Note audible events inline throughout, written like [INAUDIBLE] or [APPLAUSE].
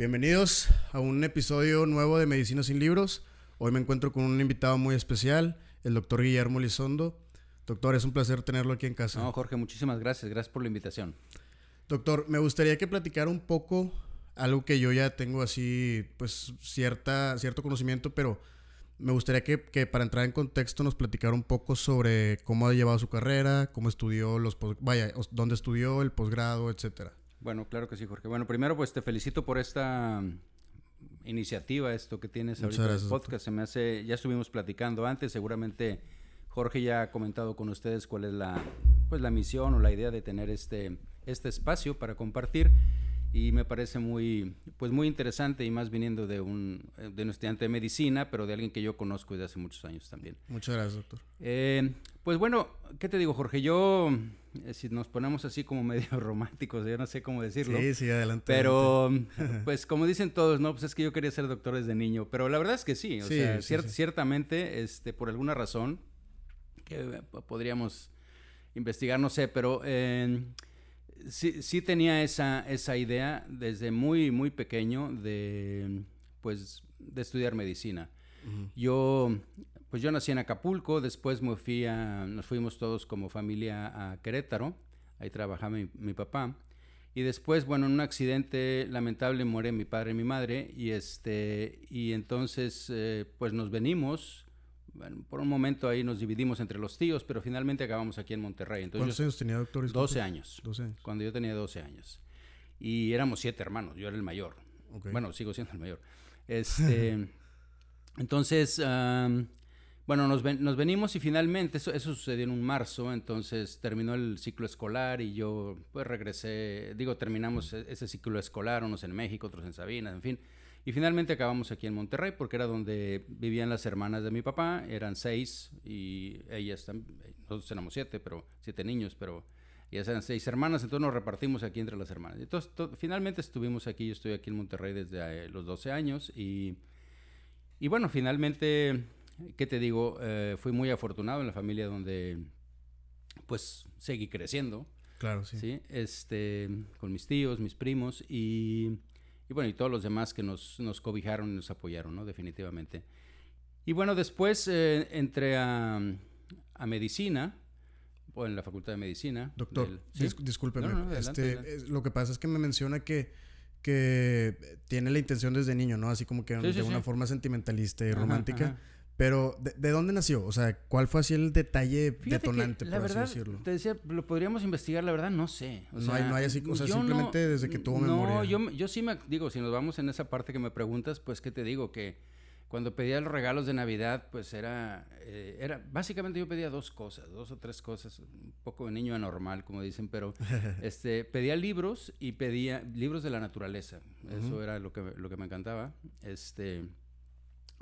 Bienvenidos a un episodio nuevo de Medicina sin Libros. Hoy me encuentro con un invitado muy especial, el doctor Guillermo Lizondo. Doctor, es un placer tenerlo aquí en casa. No, Jorge, muchísimas gracias. Gracias por la invitación. Doctor, me gustaría que platicara un poco algo que yo ya tengo así, pues, cierta, cierto conocimiento, pero me gustaría que, que, para entrar en contexto nos platicara un poco sobre cómo ha llevado su carrera, cómo estudió los, vaya, dónde estudió, el posgrado, etcétera. Bueno, claro que sí, Jorge. Bueno, primero pues te felicito por esta iniciativa, esto que tienes ahorita en el podcast. Se me hace, ya estuvimos platicando antes, seguramente Jorge ya ha comentado con ustedes cuál es la, pues, la misión o la idea de tener este, este espacio para compartir y me parece muy, pues muy interesante y más viniendo de un, de un estudiante de medicina, pero de alguien que yo conozco desde hace muchos años también. Muchas gracias, doctor. Eh, pues bueno, ¿qué te digo, Jorge? Yo, eh, si nos ponemos así como [LAUGHS] medio románticos, yo no sé cómo decirlo. Sí, sí, adelante. Pero, pues como dicen todos, no, pues es que yo quería ser doctor desde niño, pero la verdad es que sí, o sea, ciertamente, este, por alguna razón, que podríamos investigar, no sé, pero... Eh, sí, sí tenía esa, esa idea desde muy, muy pequeño de, pues, de estudiar medicina. Yo, pues yo nací en Acapulco, después me fui a, nos fuimos todos como familia a Querétaro, ahí trabajaba mi, papá. Y después, bueno, en un accidente lamentable muere mi padre y mi madre, y este, y entonces, eh, pues nos venimos bueno, por un momento ahí nos dividimos entre los tíos, pero finalmente acabamos aquí en Monterrey. Entonces, ¿Cuántos años tenía, doctor? 12 años, 12 años. Cuando yo tenía 12 años. Y éramos siete hermanos, yo era el mayor. Bueno, sigo siendo el mayor. Este, [LAUGHS] entonces, bueno, nos, nos, venimos y finalmente, eso, eso sucedió en un marzo, entonces terminó el ciclo escolar y yo pues regresé, digo, terminamos e-, ese ciclo escolar, unos en México, otros en Sabina, en fin. Y finalmente acabamos aquí en Monterrey porque era donde vivían las hermanas de mi papá, eran seis y ellas también, nosotros éramos siete, pero siete niños, pero ellas eran seis hermanas, entonces nos repartimos aquí entre las hermanas. Entonces finalmente estuvimos aquí, yo estoy aquí en Monterrey desde eh, los 12 años y, y bueno, finalmente, ¿qué te digo? Eh, fui muy afortunado en la familia donde pues seguí creciendo. Claro, sí. ¿sí? Este, con mis tíos, mis primos y y bueno, y todos los demás que nos, nos cobijaron y nos apoyaron, ¿no? Definitivamente. Y bueno, después eh, entré a, a, medicina, o en la facultad de medicina. Doctor, discúlpeme. este, lo que pasa es que me menciona que, que tiene la intención desde niño, ¿no? Así como que de una forma sentimentalista y romántica. Pero, ¿de, dónde nació? O sea, ¿cuál fue así el detalle detonante, por así decirlo? Te decía, lo podríamos investigar, la verdad, no sé. no, hay, no hay así, o sea, simplemente desde que tuvo memoria. No, yo, yo sí me, digo, si nos vamos en esa parte que me preguntas, pues, ¿qué te digo? Que cuando pedía los regalos de Navidad, pues era, eh, era, básicamente yo pedía dos cosas, dos o tres cosas, un poco de niño anormal, como dicen, pero [LAUGHS] este, pedía libros y pedía libros de la naturaleza. Eso era lo que, lo que me encantaba. Este,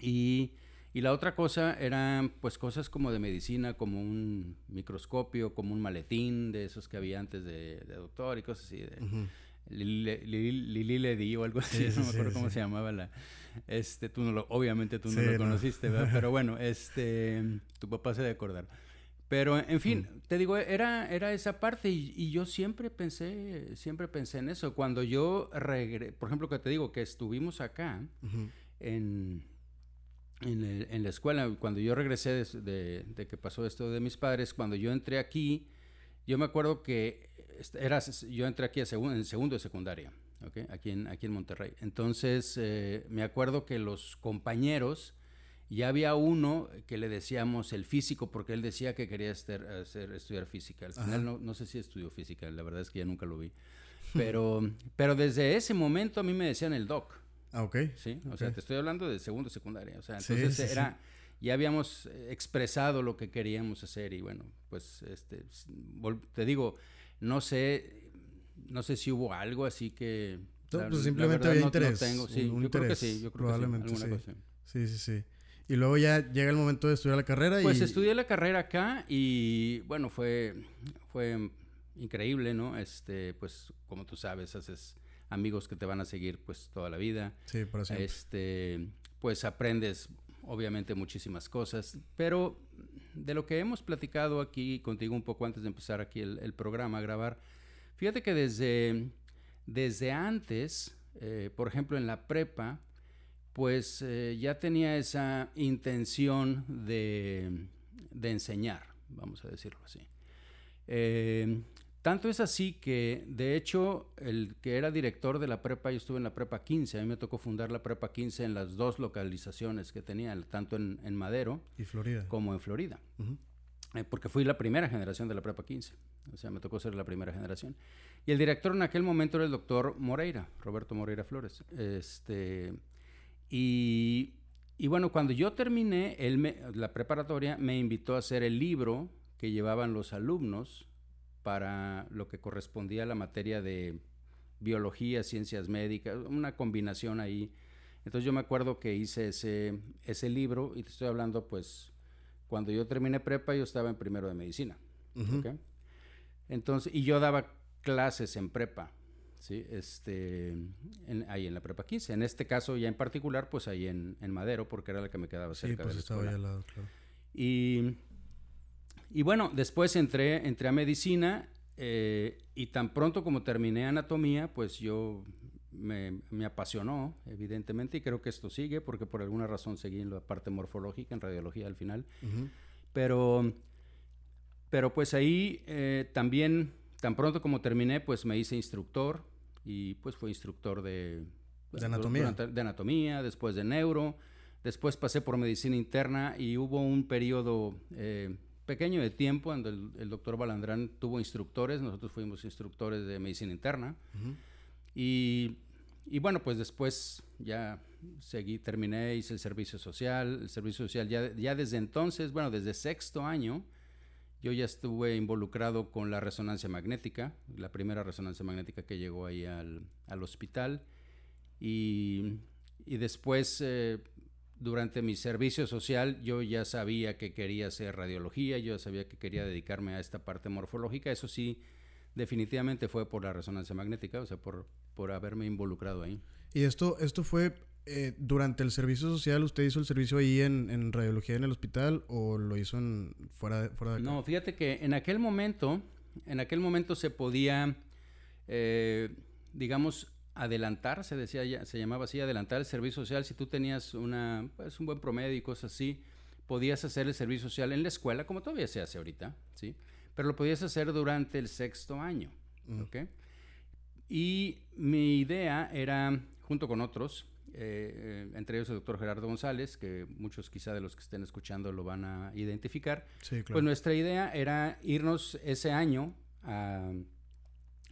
y y la otra cosa eran pues cosas como de medicina, como un microscopio, como un maletín de esos que había antes de, doctor y cosas así. De, Lili Ledi o algo así, no me acuerdo cómo se llamaba la... Este, tú no lo, obviamente tú no lo conociste, ¿verdad? [LAUGHS] Pero bueno, este, tu papá se debe acordar. Pero, en fin, te digo, era, era esa parte y, yo siempre pensé, siempre pensé en eso. Cuando yo regresé, por ejemplo, que te digo que estuvimos acá en en, la escuela, cuando yo regresé de, que pasó esto de mis padres, cuando yo entré aquí, yo me acuerdo que era, yo entré aquí a en segundo de secundaria, aquí, en, aquí en Monterrey. Entonces, eh, me acuerdo que los compañeros, ya había uno que le decíamos el físico, porque él decía que quería hacer, estudiar física. Al final no, no, sé si estudió física, la verdad es que ya nunca lo vi. Pero, [LAUGHS] pero desde ese momento a mí me decían el doc. Ah, ok. Sí, o sea, te estoy hablando de segundo secundaria. O sea, entonces era, ya habíamos expresado lo que queríamos hacer y bueno, pues, este, te digo, no sé, no sé si hubo algo así que... pues simplemente había interés. tengo, sí, yo creo que sí, yo creo probablemente que sí, sí. sí, sí, Y luego ya llega el momento de estudiar la carrera Pues estudié la carrera acá y bueno, fue, fue increíble, ¿no? Este, pues como tú sabes, haces amigos que te van a seguir pues toda la vida. Sí, por siempre. Este, pues aprendes obviamente muchísimas cosas, pero de lo que hemos platicado aquí contigo un poco antes de empezar aquí el, programa a grabar, fíjate que desde, desde antes eh, por ejemplo, en la prepa, pues eh, ya tenía esa intención de, de, enseñar, vamos a decirlo así. Eh, tanto es así que, de hecho, el que era director de la prepa, yo estuve en la prepa 15, a mí me tocó fundar la prepa 15 en las dos localizaciones que tenía, tanto en, en Madero y Florida. como en Florida. porque fui la primera generación de la prepa 15, o sea, me tocó ser la primera generación. Y el director en aquel momento era el doctor Moreira, Roberto Moreira Flores. Este, y, y bueno, cuando yo terminé la preparatoria, me invitó a hacer el libro que llevaban los alumnos para lo que correspondía a la materia de biología, ciencias médicas, una combinación ahí. Entonces yo me acuerdo que hice ese, ese libro y te estoy hablando pues cuando yo terminé prepa yo estaba en primero de medicina. Entonces, y yo daba clases en prepa, ¿sí? Este, ahí en la prepa 15. En este caso ya en particular, pues ahí en, Madero, porque era la que me quedaba cerca. Sí, pues estaba ahí al lado, claro. Y, y bueno, después entré, entré a medicina eh, y tan pronto como terminé anatomía, pues yo me, me, apasionó, evidentemente, y creo que esto sigue, porque por alguna razón seguí en la parte morfológica, en radiología al final. Pero, pero pues ahí eh, también tan pronto como terminé, pues me hice instructor y pues fue instructor de, de anatomía. de anatomía, después de neuro, después pasé por medicina interna y hubo un periodo eh, pequeño de tiempo donde el, doctor Balandrán tuvo instructores, nosotros fuimos instructores de medicina interna y, y, bueno, pues después ya seguí, terminé, hice el servicio social, el servicio social ya, ya desde entonces, bueno, desde sexto año, yo ya estuve involucrado con la resonancia magnética, la primera resonancia magnética que llegó ahí al, al hospital. Y, y después, eh, durante mi servicio social, yo ya sabía que quería hacer radiología, yo ya sabía que quería dedicarme a esta parte morfológica. Eso sí, definitivamente fue por la resonancia magnética, o sea, por, por haberme involucrado ahí. ¿Y esto, esto fue eh, durante el servicio social, ¿usted hizo el servicio ahí en, radiología en el hospital o lo hizo en, fuera, de, fuera de No, fíjate que en aquel momento, en aquel momento se podía, eh, digamos, adelantar, se decía, se llamaba así, adelantar el servicio social. Si tú tenías una, pues, un buen promedio y cosas así, podías hacer el servicio social en la escuela, como todavía se hace ahorita, ¿sí? Pero lo podías hacer durante el sexto año, mm. ¿ok? Y mi idea era, junto con otros, eh, entre ellos el doctor Gerardo González, que muchos quizá de los que estén escuchando lo van a identificar. Pues nuestra idea era irnos ese año a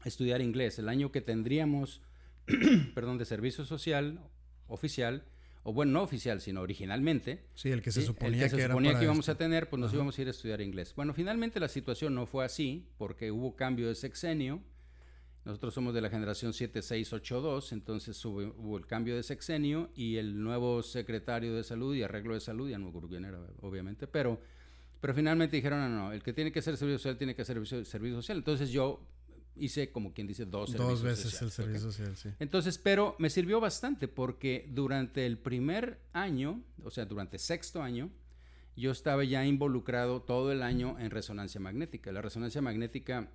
estudiar inglés, el año que tendríamos, [CLEARS THROAT] perdón, de servicio social oficial, o bueno, no oficial, sino originalmente. Sí, el que se suponía, que, se suponía que íbamos a tener, pues nos íbamos a ir a estudiar inglés. Bueno, finalmente la situación no fue así, porque hubo cambio de sexenio nosotros somos de la generación 7682, entonces hubo, el cambio de sexenio y el nuevo secretario de salud y arreglo de salud, ya no me quién era, obviamente, pero, pero finalmente dijeron, no, no, el que tiene que hacer servicio social tiene que hacer servicio, social. Entonces yo hice, como quien dice, dos Dos veces el servicio social, sí. Entonces, pero me sirvió bastante porque durante el primer año, o sea, durante sexto año, yo estaba ya involucrado todo el año en resonancia magnética. La resonancia magnética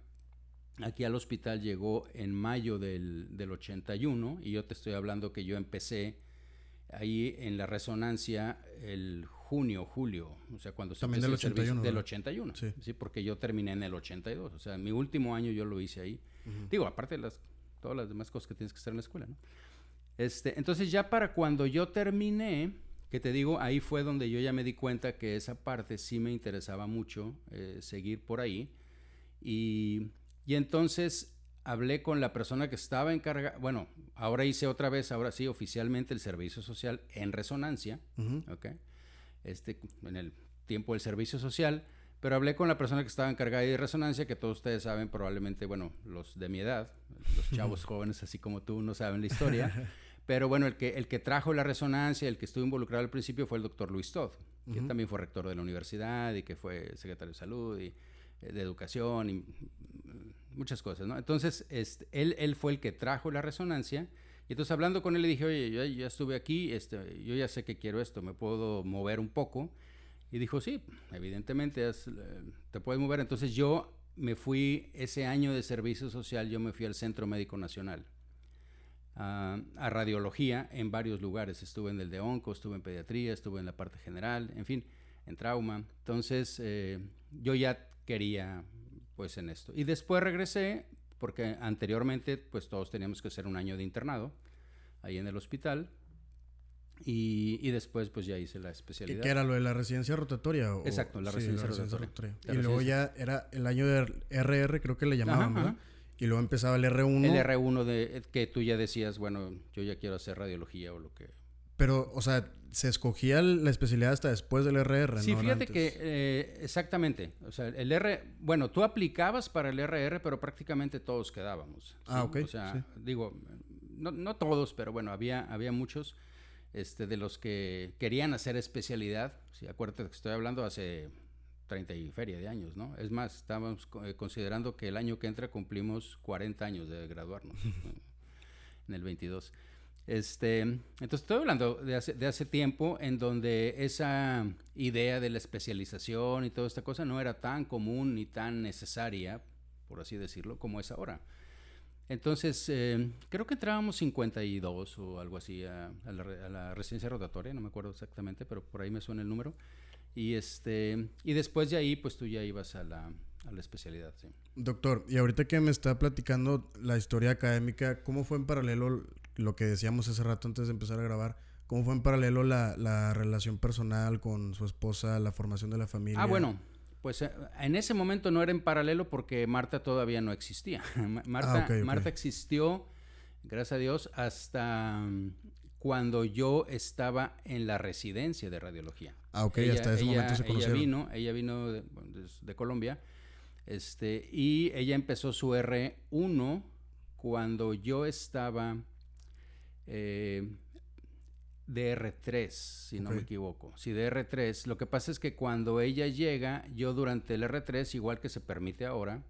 aquí al hospital llegó en mayo del, 81 y yo te estoy hablando que yo empecé ahí en la resonancia el junio, julio, o sea, cuando se También del 81. Del 81, sí. porque yo terminé en el 82, o sea, mi último año yo lo hice ahí. Digo, aparte de las, todas las demás cosas que tienes que hacer en la escuela, ¿no? Este, entonces ya para cuando yo terminé, que te digo, ahí fue donde yo ya me di cuenta que esa parte sí me interesaba mucho eh, seguir por ahí. Y y entonces hablé con la persona que estaba encargada, bueno, ahora hice otra vez, ahora sí, oficialmente el servicio social en resonancia, ¿ok? Este, en el tiempo del servicio social, pero hablé con la persona que estaba encargada de resonancia, que todos ustedes saben, probablemente, bueno, los de mi edad, los chavos jóvenes así como tú no saben la historia, [LAUGHS] pero bueno, el que, el que trajo la resonancia, el que estuvo involucrado al principio fue el doctor Luis Todd, que también fue rector de la universidad y que fue secretario de salud y eh, de educación y muchas cosas, ¿no? Entonces, este, él, él fue el que trajo la resonancia. Y entonces hablando con él le dije, oye, yo ya estuve aquí, este, yo ya sé que quiero esto, me puedo mover un poco. Y dijo, sí, evidentemente eh, te puedes mover. Entonces yo me fui ese año de servicio social, yo me fui al Centro Médico Nacional. a, radiología en varios lugares. Estuve en el de onco, estuve en pediatría, estuve en la parte general, en fin, en trauma. Entonces, eh, yo ya quería, pues, en esto. Y después regresé, porque anteriormente, pues, todos teníamos que hacer un año de internado ahí en el hospital. Y, después, pues, ya hice la especialidad. ¿Qué era lo de la residencia rotatoria? Exacto, la residencia, rotatoria. y luego ya era el año de RR, creo que le llamaban, y luego empezaba el R1. El R1 de que tú ya decías, bueno, yo ya quiero hacer radiología o lo que. Pero, o sea, se escogía la especialidad hasta después del RR, sí, fíjate que eh, exactamente. O sea, el R, bueno, tú aplicabas para el RR, pero prácticamente todos quedábamos. Ah, ok. O sea, digo, no, no, todos, pero bueno, había, había muchos este, de los que querían hacer especialidad. Sí, acuérdate que estoy hablando hace 30 y feria de años, ¿no? Es más, estábamos eh, considerando que el año que entra cumplimos 40 años de graduarnos, [LAUGHS] en el 22. Este, entonces estoy hablando de hace, de hace, tiempo en donde esa idea de la especialización y toda esta cosa no era tan común ni tan necesaria, por así decirlo, como es ahora. Entonces, eh, creo que entrábamos 52 o algo así a, la, a, la, residencia rotatoria, no me acuerdo exactamente, pero por ahí me suena el número. Y, este, y después de ahí, pues tú ya ibas a la, a la especialidad, sí. Doctor, y ahorita que me está platicando la historia académica, ¿cómo fue en paralelo lo que decíamos hace rato antes de empezar a grabar? ¿Cómo fue en paralelo la, la relación personal con su esposa, la formación de la familia? Ah, bueno, pues eh, en ese momento no era en paralelo porque Marta todavía no existía. [LAUGHS] Marta, ah, Marta existió, gracias a Dios, hasta cuando yo estaba en la residencia de radiología. Ah, ok, hasta ese momento se conocieron. Ella vino, ella vino de, Colombia, este, y ella empezó su R1 cuando yo estaba eh, de R3, si no me equivoco. Sí, de R3. Lo que pasa es que cuando ella llega, yo durante el R3, igual que se permite ahora,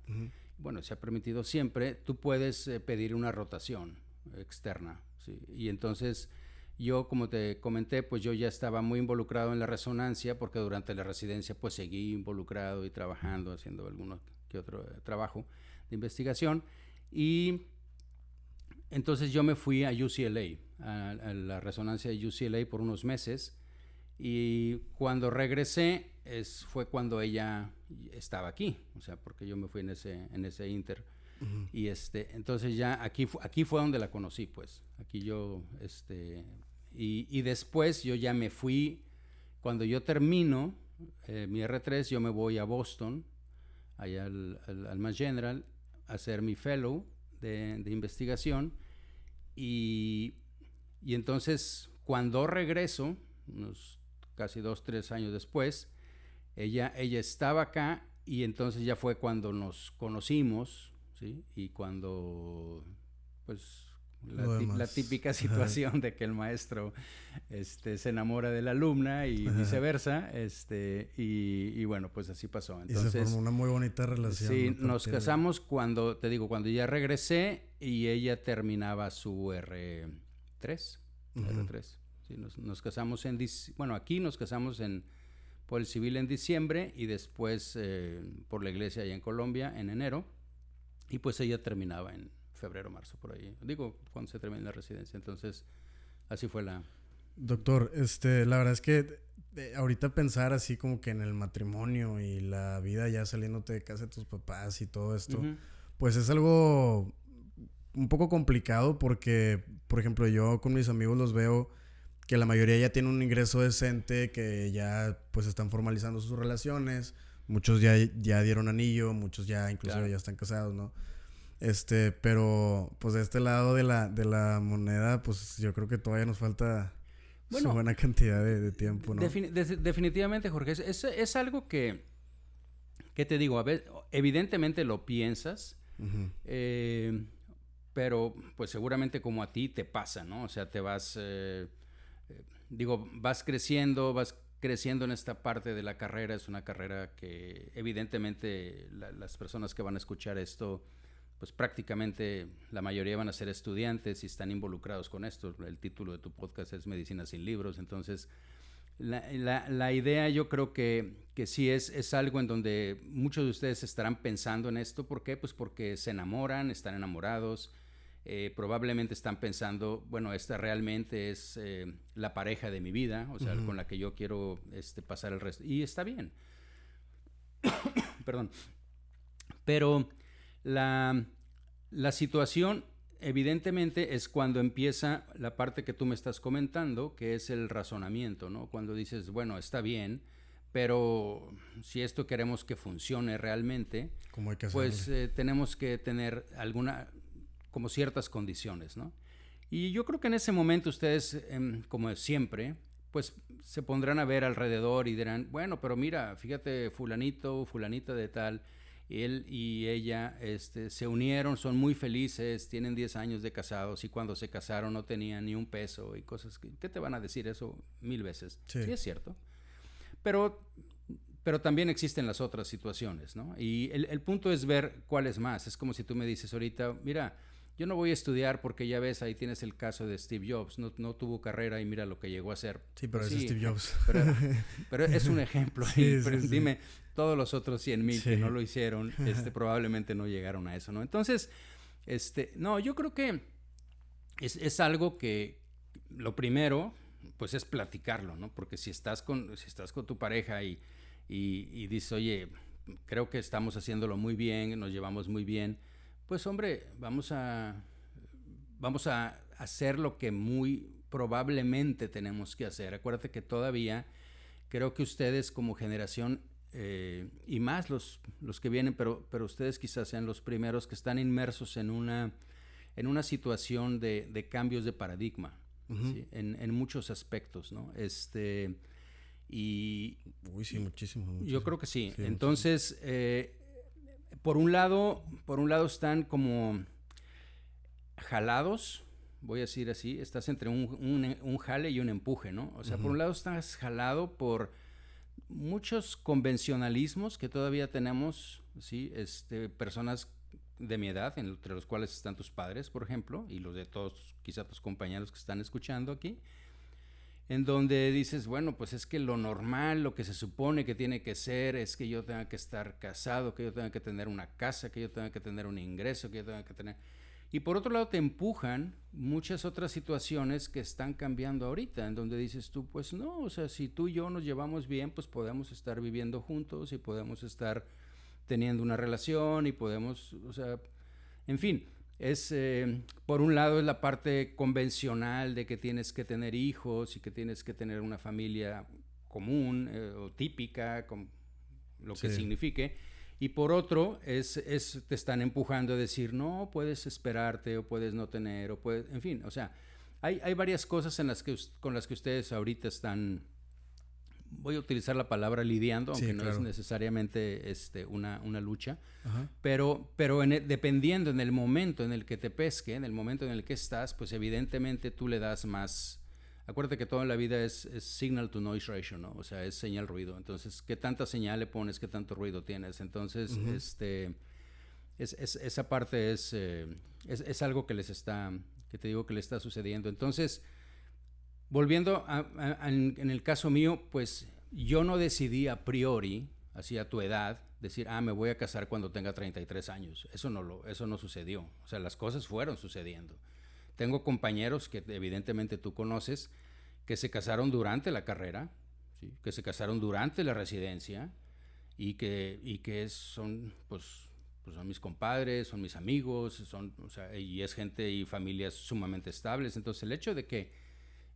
bueno, se ha permitido siempre, tú puedes eh, pedir una rotación externa. ¿sí? Y entonces yo, como te comenté, pues yo ya estaba muy involucrado en la resonancia porque durante la residencia pues seguí involucrado y trabajando, haciendo alguno que otro eh, trabajo de investigación. Y entonces yo me fui a UCLA, a, la resonancia de UCLA por unos meses. Y cuando regresé es, fue cuando ella estaba aquí, o sea, porque yo me fui en ese, en ese inter. Y este, entonces ya aquí, aquí fue donde la conocí, pues. Aquí yo este, y, después yo ya me fui, cuando yo termino eh, mi R3, yo me voy a Boston, allá al, al, Mass General, a hacer mi fellow de, investigación. Y, y, entonces, cuando regreso, unos casi dos, tres años después, ella, ella estaba acá y entonces ya fue cuando nos conocimos, ¿sí? Y cuando, pues, la, típica situación de que el maestro este, se enamora de la alumna y viceversa. Este, y, bueno, pues así pasó. Entonces, y se formó una muy bonita relación. Sí, nos casamos cuando, te digo, cuando ya regresé y ella terminaba su R3. R3. nos, casamos en... Bueno, aquí nos casamos en por el civil en diciembre y después eh, por la iglesia allá en Colombia en enero. Y pues ella terminaba en, febrero, marzo, por ahí. Digo, cuando se termine la residencia. Entonces, así fue la... Doctor, este, la verdad es que eh, ahorita pensar así como que en el matrimonio y la vida ya saliéndote de casa de tus papás y todo esto, pues es algo un poco complicado porque, por ejemplo, yo con mis amigos los veo que la mayoría ya tiene un ingreso decente, que ya pues están formalizando sus relaciones, muchos ya, ya dieron anillo, muchos ya incluso ya están casados, ¿no? Este, pero pues de este lado de la, de la moneda, pues yo creo que todavía nos falta una buena cantidad de, tiempo, ¿no? definitivamente, Jorge, es, es, algo que, ¿qué te digo? A ver, evidentemente lo piensas, eh, pero pues seguramente como a ti te pasa, ¿no? O sea, te vas, eh, eh, digo, vas creciendo, vas creciendo en esta parte de la carrera, es una carrera que evidentemente las personas que van a escuchar esto, pues prácticamente la mayoría van a ser estudiantes y están involucrados con esto. El título de tu podcast es Medicina sin libros, entonces la, idea yo creo que, que sí es, es algo en donde muchos de ustedes estarán pensando en esto. ¿Por qué? Pues porque se enamoran, están enamorados, eh, probablemente están pensando, bueno, esta realmente es eh, la pareja de mi vida, o sea, con la que yo quiero este, pasar el resto. Y está bien. [COUGHS] Perdón. Pero la, la situación evidentemente es cuando empieza la parte que tú me estás comentando, que es el razonamiento, ¿no? Cuando dices, bueno, está bien, pero si esto queremos que funcione realmente, pues eh, tenemos que tener alguna, como ciertas condiciones, ¿no? Y yo creo que en ese momento ustedes, em, como siempre, pues se pondrán a ver alrededor y dirán, bueno, pero mira, fíjate, fulanito, fulanita de tal, él y ella este, se unieron, son muy felices, tienen 10 años de casados y cuando se casaron no tenían ni un peso y cosas que, ¿qué te van a decir eso mil veces? Sí, es cierto. Pero, pero también existen las otras situaciones, ¿no? Y el, el punto es ver cuál es más. Es como si tú me dices ahorita, mira, yo no voy a estudiar porque ya ves, ahí tienes el caso de Steve Jobs. No, no tuvo carrera y mira lo que llegó a ser. Sí, pero es Steve Jobs. Pero, es un [LAUGHS] ejemplo. dime, todos los otros 100 mil que no lo hicieron, [LAUGHS] este, probablemente no llegaron a eso, ¿no? Entonces, este, no, yo creo que es, es algo que lo primero, pues es platicarlo, ¿no? Porque si estás con, si estás con tu pareja y, y, y dices, oye, creo que estamos haciéndolo muy bien, nos llevamos muy bien, pues hombre, vamos a, vamos a hacer lo que muy probablemente tenemos que hacer. Acuérdate que todavía creo que ustedes como generación, eh, y más los, los que vienen, pero, pero ustedes quizás sean los primeros que están inmersos en una, en una situación de, cambios de paradigma, en, muchos aspectos, ¿no? Este, y... Uy, sí, muchísimo. Yo creo que sí. Entonces, eh, por un lado, por un lado están como jalados, voy a decir así, estás entre un, jale y un empuje, ¿no? O sea, por un lado estás jalado por muchos convencionalismos que todavía tenemos, ¿sí? Este, personas de mi edad, entre los cuales están tus padres, por ejemplo, y los de todos, quizá tus compañeros que están escuchando aquí, en donde dices, bueno, pues es que lo normal, lo que se supone que tiene que ser, es que yo tenga que estar casado, que yo tenga que tener una casa, que yo tenga que tener un ingreso, que yo tenga que tener... Y por otro lado te empujan muchas otras situaciones que están cambiando ahorita, en donde dices tú, pues no, o sea, si tú y yo nos llevamos bien, pues podemos estar viviendo juntos y podemos estar teniendo una relación y podemos, o sea, en fin, es, eh, por un lado, es la parte convencional de que tienes que tener hijos y que tienes que tener una familia común eh, o típica, con lo que signifique. Y por otro, es, es, te están empujando a decir, no, puedes esperarte o puedes no tener, o puedes, en fin, o sea, hay, hay varias cosas en las que, con las que ustedes ahorita están voy a utilizar la palabra lidiando, aunque no es necesariamente este, una, una lucha, pero, pero e, dependiendo en el momento en el que te pesque, en el momento en el que estás, pues evidentemente tú le das más... Acuérdate que todo en la vida es, signal to noise ratio, ¿no? O sea, es señal ruido. Entonces, ¿qué tanta señal le pones? ¿Qué tanto ruido tienes? Entonces, este, es, esa parte es, eh, es, es, algo que les está, que te digo que le está sucediendo. Entonces, Volviendo en el caso mío, pues yo no decidí a priori, así a tu edad, decir, ah, me voy a casar cuando tenga 33 años. Eso no, lo, eso no sucedió. O sea, las cosas fueron sucediendo. Tengo compañeros que evidentemente tú conoces, que se casaron durante la carrera, que se casaron durante la residencia y que, y que son, pues, pues son mis compadres, son mis amigos, son, o sea, y es gente y familias sumamente estables. Entonces el hecho de que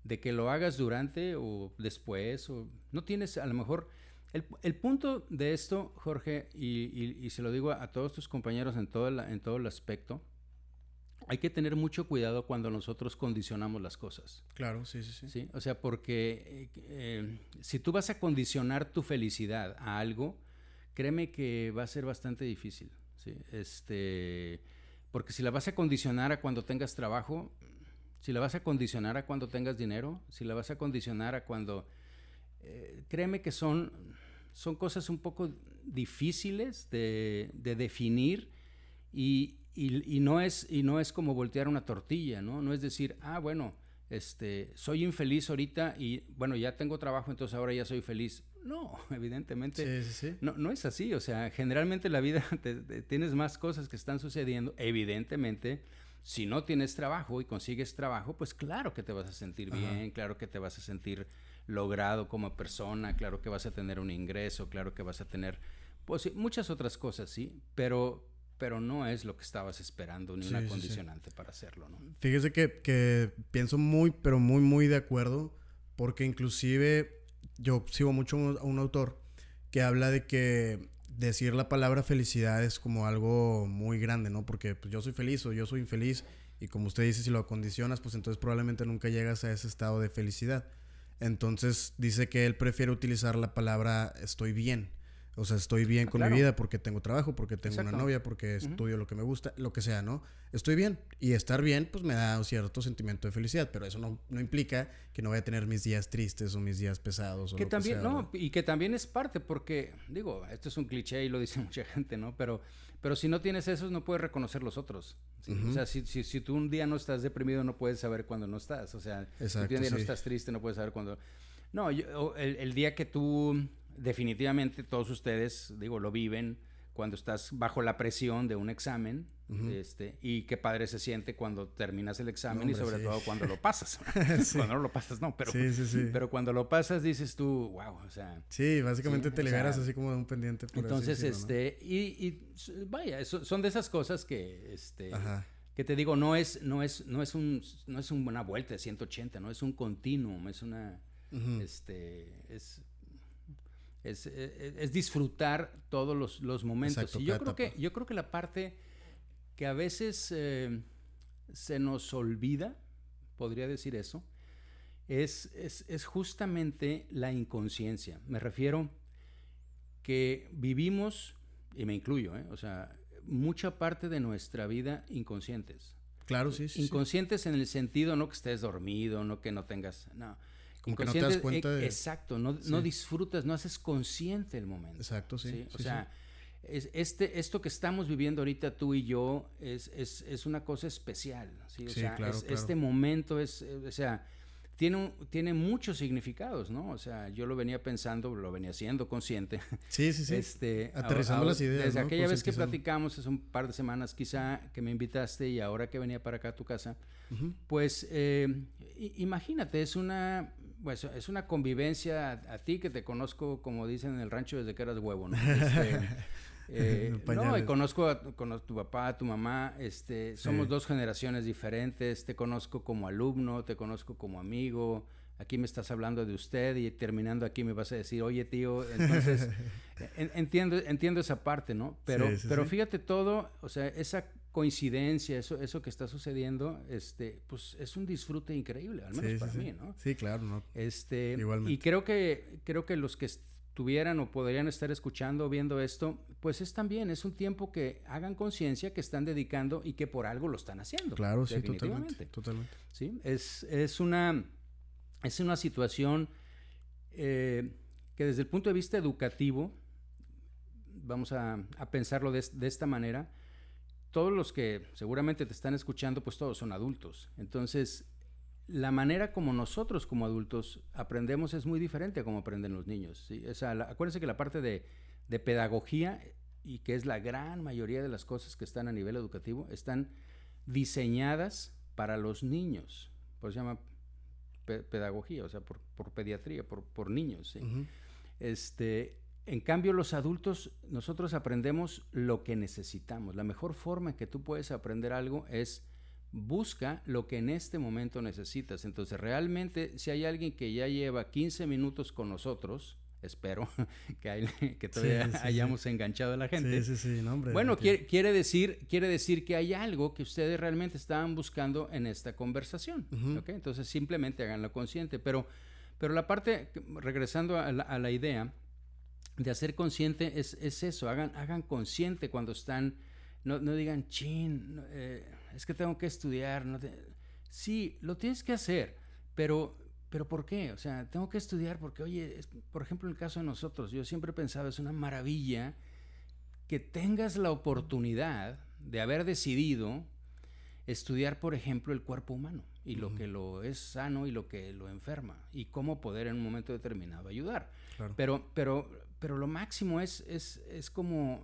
de que lo hagas durante o después, o no tienes a lo mejor... El, punto de esto, Jorge, y, se lo digo a, todos tus compañeros en todo, el, en todo el aspecto, hay que tener mucho cuidado cuando nosotros condicionamos las cosas. Claro, sí, sí, sí. O sea, porque eh, si tú vas a condicionar tu felicidad a algo, créeme que va a ser bastante difícil. ¿sí? Este, porque si la vas a condicionar a cuando tengas trabajo, si la vas a condicionar a cuando tengas dinero, si la vas a condicionar a cuando... Eh, créeme que son, son cosas un poco difíciles de, definir y, no es, y no es como voltear una tortilla, ¿no? No es decir, ah, bueno, este, soy infeliz ahorita y bueno, ya tengo trabajo, entonces ahora ya soy feliz. No, [LAUGHS] evidentemente No, no es así. O sea, generalmente en la vida [LAUGHS] tienes más cosas que están sucediendo. Evidentemente, si no tienes trabajo y consigues trabajo, pues claro que te vas a sentir bien, claro que te vas a sentir logrado como persona, claro que vas a tener un ingreso, claro que vas a tener pues, muchas otras cosas, sí, pero, pero no es lo que estabas esperando ni una condicionante para hacerlo, ¿no? Fíjese que, que, pienso muy, pero muy, muy de acuerdo, porque inclusive yo sigo mucho a un autor que habla de que decir la palabra felicidad es como algo muy grande, ¿no? Porque pues, yo soy feliz o yo soy infeliz y como usted dice, si lo acondicionas, pues entonces probablemente nunca llegas a ese estado de felicidad. Entonces dice que él prefiere utilizar la palabra estoy bien. O sea, estoy bien con mi vida porque tengo trabajo, porque tengo una novia, porque estudio lo que me gusta, lo que sea, ¿no? Estoy bien. Y estar bien, pues me da un cierto sentimiento de felicidad, pero eso no, no implica que no voy a tener mis días tristes o mis días pesados. O que también, no, y que también es parte, porque, digo, esto es un cliché y lo dice [LAUGHS] mucha gente, ¿no? Pero, pero si no tienes esos, no puedes reconocer los otros. O sea, si, si, si, tú un día no estás deprimido, no puedes saber cuándo no estás. O sea, si un día no estás triste, no puedes saber cuándo... No, yo, el, el día que tú definitivamente todos ustedes, digo, lo viven cuando estás bajo la presión de un examen, este, y qué padre se siente cuando terminas el examen y sobre todo cuando lo pasas. [LAUGHS] [LAUGHS] Cuando no lo pasas, no, pero, pero cuando lo pasas dices tú, wow, o sea. Sí, básicamente te liberas así como de un pendiente. entonces, este, y, y, vaya, son de esas cosas que, este, que te digo, no es, no es, no es un, no es una vuelta de 180, no es un continuum, es una, este, es es, es, disfrutar todos los, los momentos. y yo creo, que, yo creo que la parte que a veces eh, se nos olvida, podría decir eso, es, es, justamente la inconsciencia. Me refiero que vivimos, y me incluyo, ¿eh? o sea, mucha parte de nuestra vida inconscientes. Claro, sí, sí. Inconscientes en el sentido no que estés dormido, no que no tengas, no, como que no te das cuenta de... Exacto, no, no, disfrutas, no haces consciente el momento. Exacto, sí. O sea, es, este, esto que estamos viviendo ahorita tú y yo es, es, es una cosa especial. Sí, o sea, claro, este momento es, o sea, tiene, tiene muchos significados, ¿no? O sea, yo lo venía pensando, lo venía haciendo consciente. Sí, sí, sí. Este, Aterrizando las ideas. Desde aquella vez que platicamos, hace un par de semanas quizá, que me invitaste y ahora que venía para acá a tu casa, pues eh, imagínate, es una pues es una convivencia a, ti que te conozco, como dicen en el rancho, desde que eras huevo, ¿no? Este, [LAUGHS] eh, no, y conozco a, tu papá, a tu mamá, este, somos dos generaciones diferentes, te conozco como alumno, te conozco como amigo, aquí me estás hablando de usted y terminando aquí me vas a decir, oye tío, entonces [LAUGHS] entiendo, entiendo esa parte, ¿no? Pero, pero fíjate todo, o sea, esa coincidencia, eso, eso que está sucediendo, este, pues es un disfrute increíble, al menos para mí, ¿no? Sí, claro, ¿no? Este, Igualmente. Y creo que, creo que los que estuvieran o podrían estar escuchando o viendo esto, pues es también, es un tiempo que hagan conciencia que están dedicando y que por algo lo están haciendo. Claro, sí, totalmente. Totalmente. Sí, es, es una, es una situación eh, que desde el punto de vista educativo, vamos a, a pensarlo de, de esta manera, todos los que seguramente te están escuchando, pues todos son adultos. Entonces, la manera como nosotros como adultos aprendemos es muy diferente a como aprenden los niños. ¿sí? acuérdense que la parte de, pedagogía, y que es la gran mayoría de las cosas que están a nivel educativo, están diseñadas para los niños. Por eso se llama pedagogía, o sea, por, pediatría, por, niños. ¿sí? este, en cambio, los adultos, nosotros aprendemos lo que necesitamos. La mejor forma en que tú puedes aprender algo es busca lo que en este momento necesitas. Entonces, realmente, si hay alguien que ya lleva 15 minutos con nosotros, espero [LAUGHS] que, que todavía hayamos enganchado a la gente. Sí, sí, sí, bueno, quiere, decir, quiere decir que hay algo que ustedes realmente estaban buscando en esta conversación. Entonces, simplemente háganlo consciente. Pero, pero la parte, regresando a la idea, de hacer consciente es, eso, hagan, hagan consciente cuando están, no, digan, chin, eh, es que tengo que estudiar. No Sí, lo tienes que hacer, pero, pero ¿por qué? O sea, tengo que estudiar porque, oye, por ejemplo, en el caso de nosotros, yo siempre he pensado, es una maravilla que tengas la oportunidad de haber decidido estudiar, por ejemplo, el cuerpo humano y lo que lo es sano y lo que lo enferma y cómo poder en un momento determinado ayudar. Pero, pero pero lo máximo es, es, es como,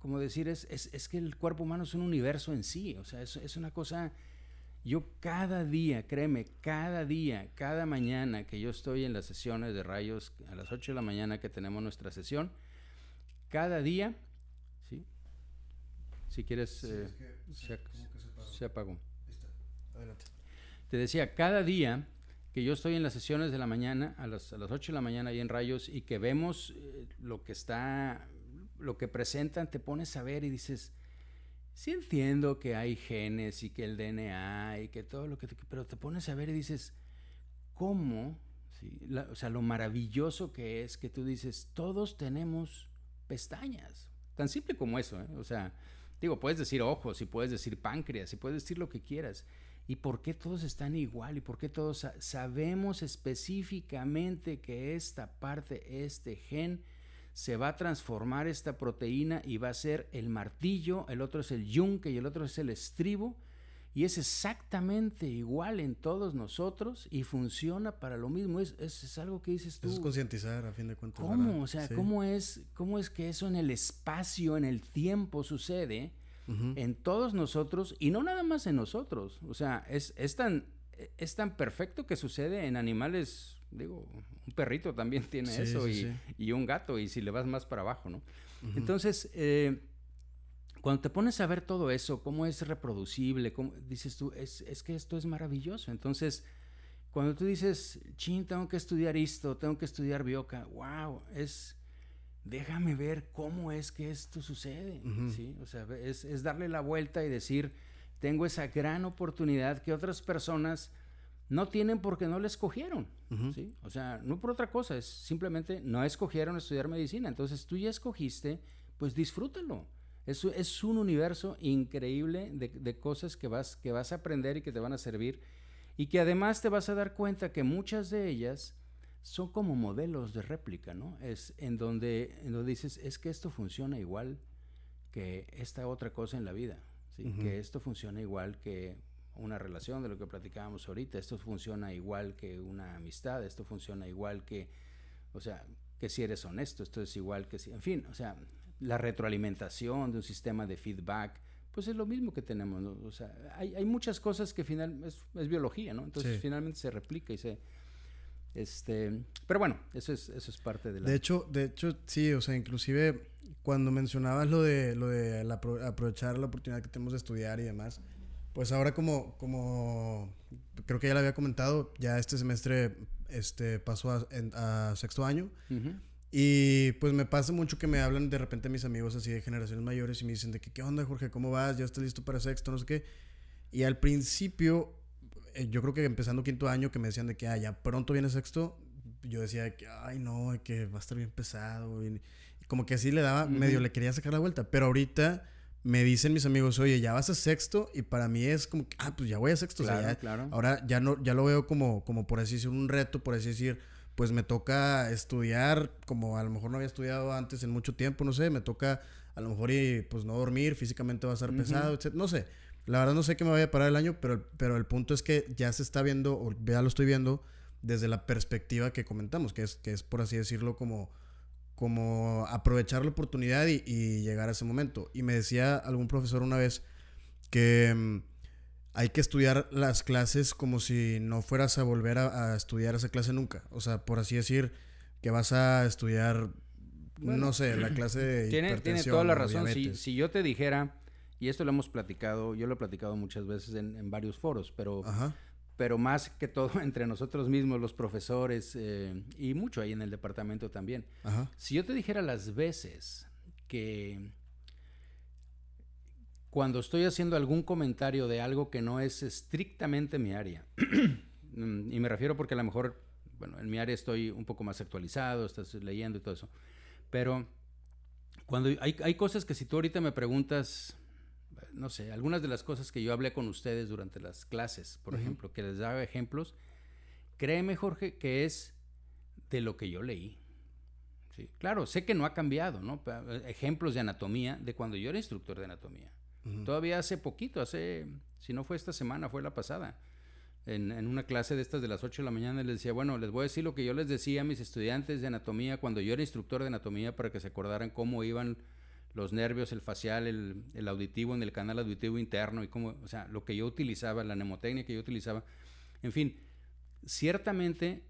como decir, es, es, que el cuerpo humano es un universo en sí, o sea, es, es una cosa... Yo cada día, créeme, cada día, cada mañana que yo estoy en las sesiones de rayos, a las 8 de la mañana que tenemos nuestra sesión, cada día, ¿sí? Si quieres, eh, se, apagó. Adelante. Te decía, cada día que yo estoy en las sesiones de la mañana, a las, a las 8 de la mañana ahí en rayos, y que vemos eh, lo que está lo que presentan, te pones a ver y dices, sí entiendo que hay genes y que el DNA y que todo lo que... pero te pones a ver y dices, ¿cómo? o sea, lo maravilloso que es que tú dices, todos tenemos pestañas. Tan simple como eso, ¿eh? O sea, digo, puedes decir ojos y puedes decir páncreas y puedes decir lo que quieras. ¿Y por qué todos están igual? ¿Y por qué todos sabemos específicamente que esta parte, este gen, se va a transformar esta proteína y va a ser el martillo, el otro es el yunque y el otro es el estribo. Y es exactamente igual en todos nosotros y funciona para lo mismo. Es, es, algo que dices tú. es concientizar, a fin de cuentas. ¿Cómo? O sea, ¿cómo, es, ¿cómo es que eso en el espacio, en el tiempo sucede en todos nosotros y no nada más en nosotros? O sea, es, es, tan, es tan perfecto que sucede en animales digo, un perrito también [LAUGHS] tiene eso y, un gato, y si le vas más para abajo, ¿no? Entonces, eh, cuando te pones a ver todo eso, cómo es reproducible, cómo, dices tú, es, que esto es maravilloso. Entonces, cuando tú dices, chin, tengo que estudiar esto, tengo que estudiar bioca, wow, es, déjame ver cómo es que esto sucede, ¿sí? O sea, es, es darle la vuelta y decir, tengo esa gran oportunidad que otras personas no tienen porque no le escogieron, ¿sí? O sea, no por otra cosa, es simplemente no escogieron estudiar medicina. Entonces tú ya escogiste, pues disfrútalo. Es, es un universo increíble de, cosas que vas, que vas a aprender y que te van a servir y que además te vas a dar cuenta que muchas de ellas son como modelos de réplica, ¿no? Es en donde, en donde dices, es que esto funciona igual que esta otra cosa en la vida, ¿sí? Que esto funciona igual que una relación de lo que platicábamos ahorita. Esto funciona igual que una amistad, esto funciona igual que, o sea, que si eres honesto, esto es igual que si, en fin, o sea, la retroalimentación de un sistema de feedback, pues es lo mismo que tenemos, ¿no? O sea, hay, hay, muchas cosas que final es, es biología, ¿no? Entonces finalmente se replica y se... Este, pero bueno, eso es, eso es parte de la... De hecho, de hecho, sí, o sea, inclusive cuando mencionabas lo de, lo de aprovechar la oportunidad que tenemos de estudiar y demás, pues ahora como, como creo que ya lo había comentado, ya este semestre este, pasó a, sexto año. Y pues me pasa mucho que me hablan de repente mis amigos así de generaciones mayores y me dicen de que, ¿qué onda Jorge? ¿Cómo vas? ¿Ya estás listo para sexto? No sé qué. Y al principio, yo creo que empezando quinto año, que me decían de que, ah, ya pronto viene sexto, yo decía que, ay, no, que va a estar bien pesado. Y, como que así le daba, medio le quería sacar la vuelta. Pero ahorita me dicen mis amigos, oye, ya vas a sexto, y para mí es como, ah, pues ya voy a sexto. Claro, Ahora ya no, ya lo veo como, como por así decir, un reto, por así decir, pues me toca estudiar, como a lo mejor no había estudiado antes en mucho tiempo, no sé, me toca a lo mejor y pues no dormir, físicamente va a estar pesado, etc. No sé. La verdad no sé qué me vaya a parar el año, pero, pero el punto es que ya se está viendo, o ya lo estoy viendo desde la perspectiva que comentamos, que es, que es por así decirlo como como aprovechar la oportunidad y, llegar a ese momento. Y me decía algún profesor una vez que mm, hay que estudiar las clases como si no fueras a volver a, estudiar esa clase nunca. O sea, por así decir, que vas a estudiar, no sé, la clase de tiene, Tiene toda la razón. Si, si, yo te dijera, y esto lo hemos platicado, yo lo he platicado muchas veces en, en varios foros, pero pero más que todo [LAUGHS] entre nosotros mismos, los profesores, eh, y mucho ahí en el departamento también. Si yo te dijera las veces que cuando estoy haciendo algún comentario de algo que no es estrictamente mi área, [CLEARS THROAT] y me refiero porque a lo mejor, bueno, en mi área estoy un poco más actualizado, estás leyendo y todo eso, pero cuando hay, hay cosas que si tú ahorita me preguntas, no sé, algunas de las cosas que yo hablé con ustedes durante las clases, por ejemplo, que les daba ejemplos, créeme, Jorge, que es de lo que yo leí. Sí, claro, sé que no ha cambiado, ¿no? Ejemplos de anatomía de cuando yo era instructor de anatomía. Todavía hace poquito, hace, si no fue esta semana, fue la pasada. En, en, una clase de estas de las 8 de la mañana les decía, bueno, les voy a decir lo que yo les decía a mis estudiantes de anatomía cuando yo era instructor de anatomía para que se acordaran cómo iban los nervios, el facial, el, auditivo en el canal auditivo interno y cómo, o sea, lo que yo utilizaba, la mnemotecnia que yo utilizaba. En fin, ciertamente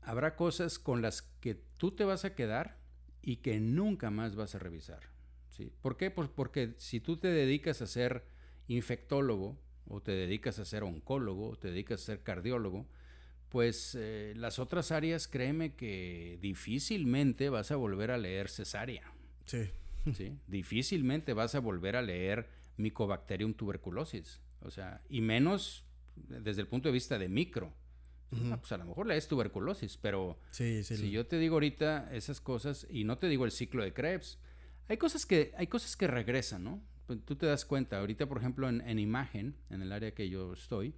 habrá cosas con las que tú te vas a quedar y que nunca más vas a revisar. ¿sí? ¿Por qué? Pues porque si tú te dedicas a ser infectólogo o te dedicas a ser oncólogo o te dedicas a ser cardiólogo, pues eh, las otras áreas, créeme que difícilmente vas a volver a leer cesárea. Sí. ¿Sí? Difícilmente vas a volver a leer Mycobacterium tuberculosis. O sea, y menos desde el punto de vista de micro. Ah, pues a lo mejor lees tuberculosis, pero sí, sí, si yo te digo ahorita esas cosas y no te digo el ciclo de Krebs, hay cosas que, hay cosas que regresan, ¿no? Pues tú te das cuenta, ahorita por ejemplo en, en imagen, en el área que yo estoy,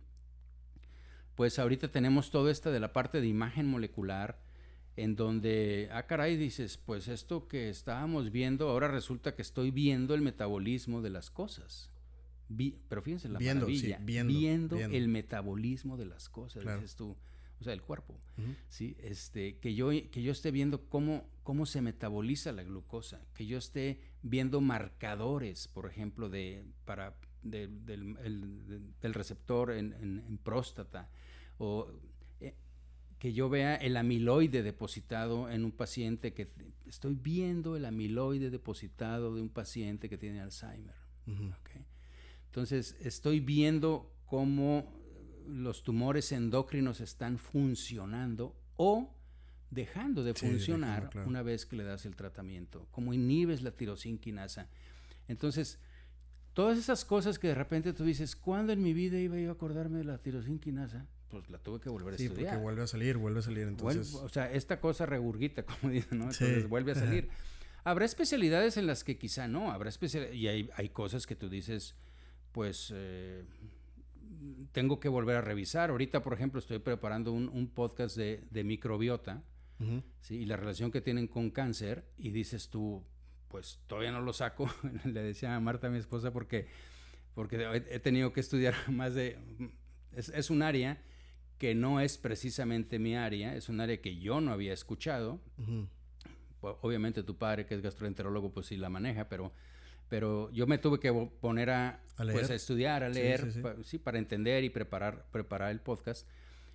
pues ahorita tenemos todo esto de la parte de imagen molecular, en donde, ah, caray, dices, pues esto que estábamos viendo, ahora resulta que estoy viendo el metabolismo de las cosas. pero fíjense la viendo, maravilla, viendo, viendo, el metabolismo de las cosas, dices tú, o sea, el cuerpo, ¿sí? Este, que yo, que yo esté viendo cómo, cómo se metaboliza la glucosa, que yo esté viendo marcadores, por ejemplo, de, para, del, del, receptor en, en próstata, o que yo vea el amiloide depositado en un paciente que estoy viendo el amiloide depositado de un paciente que tiene Alzheimer. Entonces estoy viendo cómo los tumores endocrinos están funcionando o dejando de funcionar una vez que le das el tratamiento, cómo inhibes la tirosinquinasa. Entonces, todas esas cosas que de repente tú dices, ¿cuándo en mi vida iba yo a acordarme de la tirosinquinasa? Pues la tuve que volver a estudiar. Sí, porque vuelve a salir, vuelve a salir. Entonces... o sea, esta cosa regurgita, [LAUGHS] como dicen, ¿no? Entonces vuelve a salir. Habrá especialidades en las que quizá no, habrá especialidades, y hay, hay, cosas que tú dices, pues eh, tengo que volver a revisar. Ahorita, por ejemplo, estoy preparando un, un podcast de, de microbiota, ¿sí? Y la relación que tienen con cáncer, y dices tú, pues todavía no lo saco, [LAUGHS] le decía a Marta, mi esposa, porque, porque he, tenido que estudiar [LAUGHS] más de... Es, es un área que no es precisamente mi área, es un área que yo no había escuchado. Obviamente tu padre, que es gastroenterólogo, pues sí la maneja, pero, pero yo me tuve que poner a, pues, a estudiar, a leer, sí, para entender y preparar, preparar el podcast.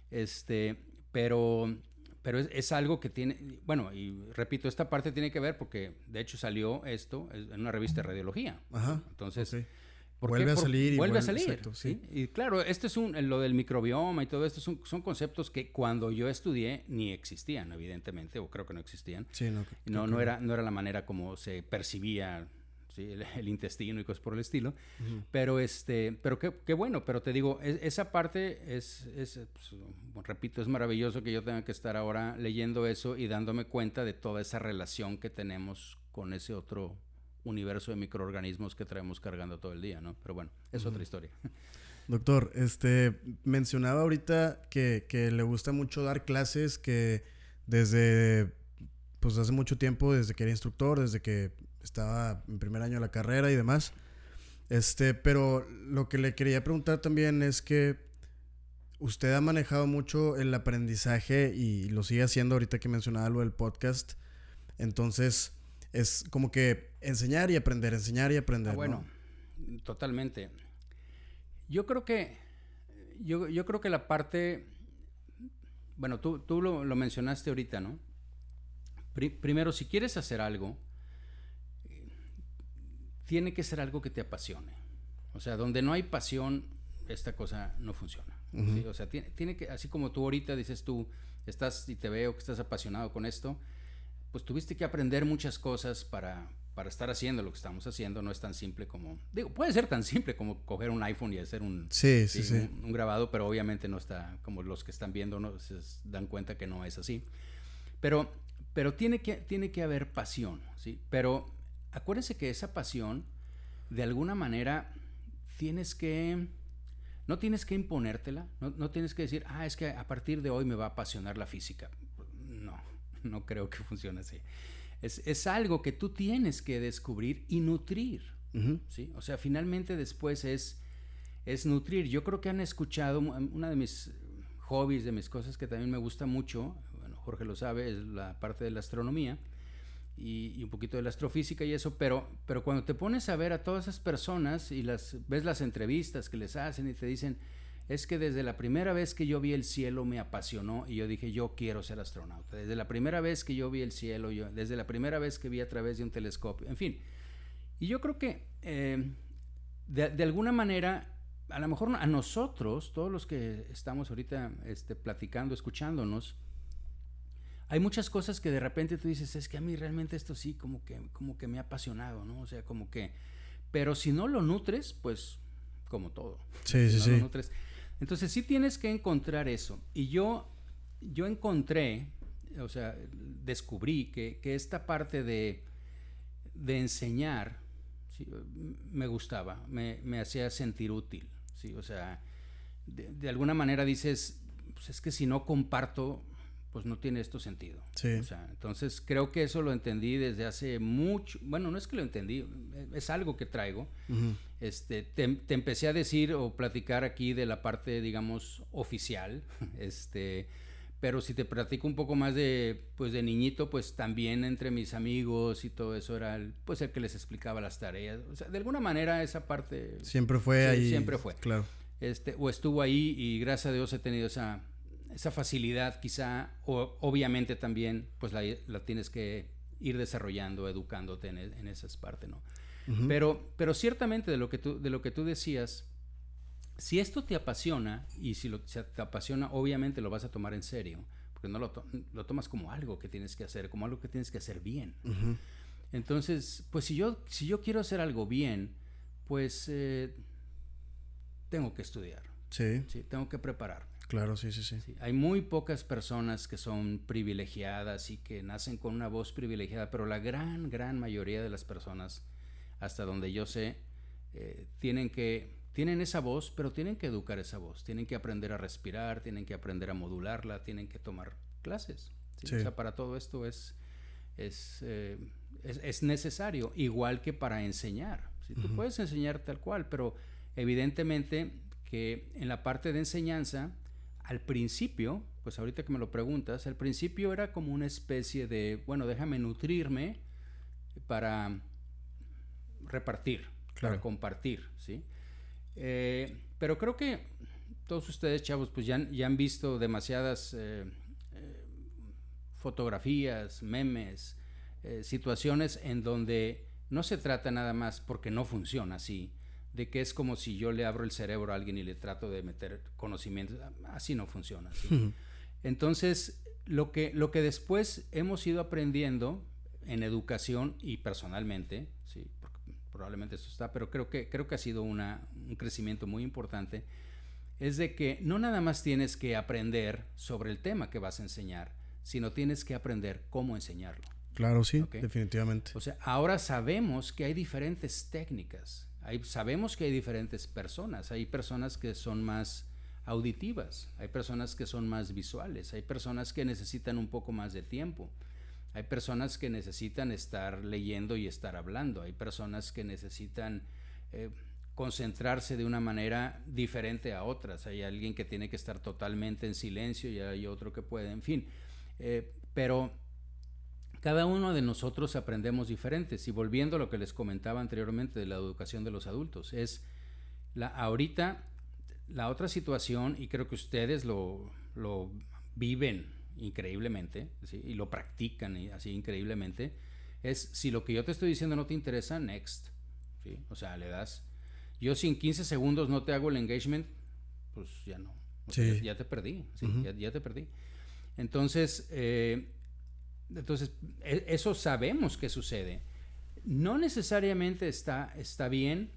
Este, pero pero es, algo que tiene, bueno, y repito, esta parte tiene que ver porque de hecho salió esto en una revista de radiología. Ajá. Entonces, vuelve a salir. Y vuelve, a salir. ¿sí? Y claro, este es un, lo del microbioma y todo esto son, son, conceptos que cuando yo estudié ni existían, evidentemente, o creo que no existían. Sí, no, no, no, era, no era la manera como se percibía el, intestino y cosas por el estilo. Pero, este, pero qué, qué, bueno, pero te digo, esa parte es, es pues, repito, es maravilloso que yo tenga que estar ahora leyendo eso y dándome cuenta de toda esa relación que tenemos con ese otro universo de microorganismos que traemos cargando todo el día, ¿no? Pero bueno, es otra historia. [LAUGHS] Doctor, este, mencionaba ahorita que, le gusta mucho dar clases, que desde, pues hace mucho tiempo, desde que era instructor, desde que estaba en primer año de la carrera y demás. Este, pero lo que le quería preguntar también es que usted ha manejado mucho el aprendizaje y lo sigue haciendo ahorita que mencionaba lo del podcast. Entonces, es como que enseñar y aprender, enseñar y aprender. Ah, bueno, totalmente. Yo creo que, yo, yo, creo que la parte, bueno, tú, tú lo, lo, mencionaste ahorita, ¿no? primero, si quieres hacer algo, tiene que ser algo que te apasione. O sea, donde no hay pasión, esta cosa no funciona. O sea, tiene, tiene que, así como tú ahorita dices tú, estás y te veo que estás apasionado con esto, pues tuviste que aprender muchas cosas para, para estar haciendo lo que estamos haciendo. No es tan simple como, digo, puede ser tan simple como coger un iPhone y hacer un, sí, sí, sí. Un, grabado, pero obviamente no está, como los que están viendo, no se dan cuenta que no es así. Pero, pero tiene, que, tiene que haber pasión, ¿sí? Pero acuérdense que esa pasión, de alguna manera, tienes que... No tienes que imponértela, no, no tienes que decir, ah, es que a partir de hoy me va a apasionar la física [LAUGHS] no creo que funcione así. Es, algo que tú tienes que descubrir y nutrir. ¿sí? O sea, finalmente después es, es nutrir. Yo creo que han escuchado, una de mis hobbies, de mis cosas que también me gusta mucho, bueno, Jorge lo sabe, es la parte de la astronomía. y, un poquito de la astrofísica y eso, pero, pero cuando te pones a ver a todas esas personas y las ves las entrevistas que les hacen y te dicen, es que desde la primera vez que yo vi el cielo me apasionó y yo dije, yo quiero ser astronauta. Desde la primera vez que yo vi el cielo, yo, desde la primera vez que vi a través de un telescopio, en fin. Y yo creo que eh, de, alguna manera, a lo mejor a nosotros, todos los que estamos ahorita este, platicando, escuchándonos, hay muchas cosas que de repente tú dices, es que a mí realmente esto sí como que, como que me ha apasionado, ¿no? O sea, como que... Pero si no lo nutres, pues como todo. Sí, sí, sí. Entonces sí tienes que encontrar eso. Y yo, yo encontré, o sea, descubrí que, esta parte de, de enseñar me gustaba, me, hacía sentir útil. ¿sí? O sea, de, alguna manera dices, pues es que si no comparto, pues no tiene esto sentido. Sí. entonces creo que eso lo entendí desde hace mucho, bueno, no es que lo entendí, es algo que traigo. este, te, empecé a decir o platicar aquí de la parte, digamos, oficial, [LAUGHS] este, pero si te platico un poco más de, pues de niñito, pues también entre mis amigos y todo eso era el, pues el que les explicaba las tareas. O sea, de alguna manera esa parte... Siempre fue ahí. Siempre fue. Claro. Este, o estuvo ahí y gracias a Dios he tenido esa esa facilidad quizá, o obviamente también, pues la, tienes que ir desarrollando, educándote en, e, esas partes, ¿no? pero, pero ciertamente de lo, que tú, de lo que tú decías, si esto te apasiona, y si, lo, te apasiona, obviamente lo vas a tomar en serio, porque no lo, lo, tomas como algo que tienes que hacer, como algo que tienes que hacer bien. Entonces, pues si yo, si yo quiero hacer algo bien, pues eh, tengo que estudiar. Sí. sí. Tengo que preparar. Claro, sí, sí, sí, Hay muy pocas personas que son privilegiadas y que nacen con una voz privilegiada, pero la gran, gran mayoría de las personas, hasta donde yo sé, eh, tienen que tienen esa voz, pero tienen que educar esa voz, tienen que aprender a respirar, tienen que aprender a modularla, tienen que tomar clases. O sea, para todo esto es, es, eh, es, necesario, igual que para enseñar. Tú puedes enseñar tal cual, pero evidentemente que en la parte de enseñanza al principio, pues ahorita que me lo preguntas, al principio era como una especie de, bueno, déjame nutrirme para repartir, para compartir, ¿sí? Eh, pero creo que todos ustedes, chavos, pues ya, ya han visto demasiadas eh, eh, fotografías, memes, situaciones en donde no se trata nada más porque no funciona así, de que es como si yo le abro el cerebro a alguien y le trato de meter conocimientos. Así no funciona. Entonces, lo que, lo que después hemos ido aprendiendo en educación y personalmente, sí, probablemente eso está, pero creo que, creo que ha sido una, un crecimiento muy importante, es de que no nada más tienes que aprender sobre el tema que vas a enseñar, sino tienes que aprender cómo enseñarlo. Claro, sí, definitivamente. O sea, ahora sabemos que hay diferentes técnicas sabemos que hay diferentes personas. Hay personas que son más auditivas, hay personas que son más visuales, hay personas que necesitan un poco más de tiempo. Hay personas que necesitan estar leyendo y estar hablando. Hay personas que necesitan eh, concentrarse de una manera diferente a otras. Hay alguien que tiene que estar totalmente en silencio y hay otro que puede, en fin. Eh, pero cada uno de nosotros aprendemos diferentes. Y volviendo a lo que les comentaba anteriormente de la educación de los adultos, es la, ahorita la otra situación, y creo que ustedes lo, viven increíblemente y lo practican así increíblemente, es si lo que yo te estoy diciendo no te interesa, next. O sea, le das. Yo si en 15 segundos no te hago el engagement, pues ya no. ya, te perdí. ya, te perdí. Entonces, eh, entonces, e, eso sabemos que sucede. No necesariamente está, está bien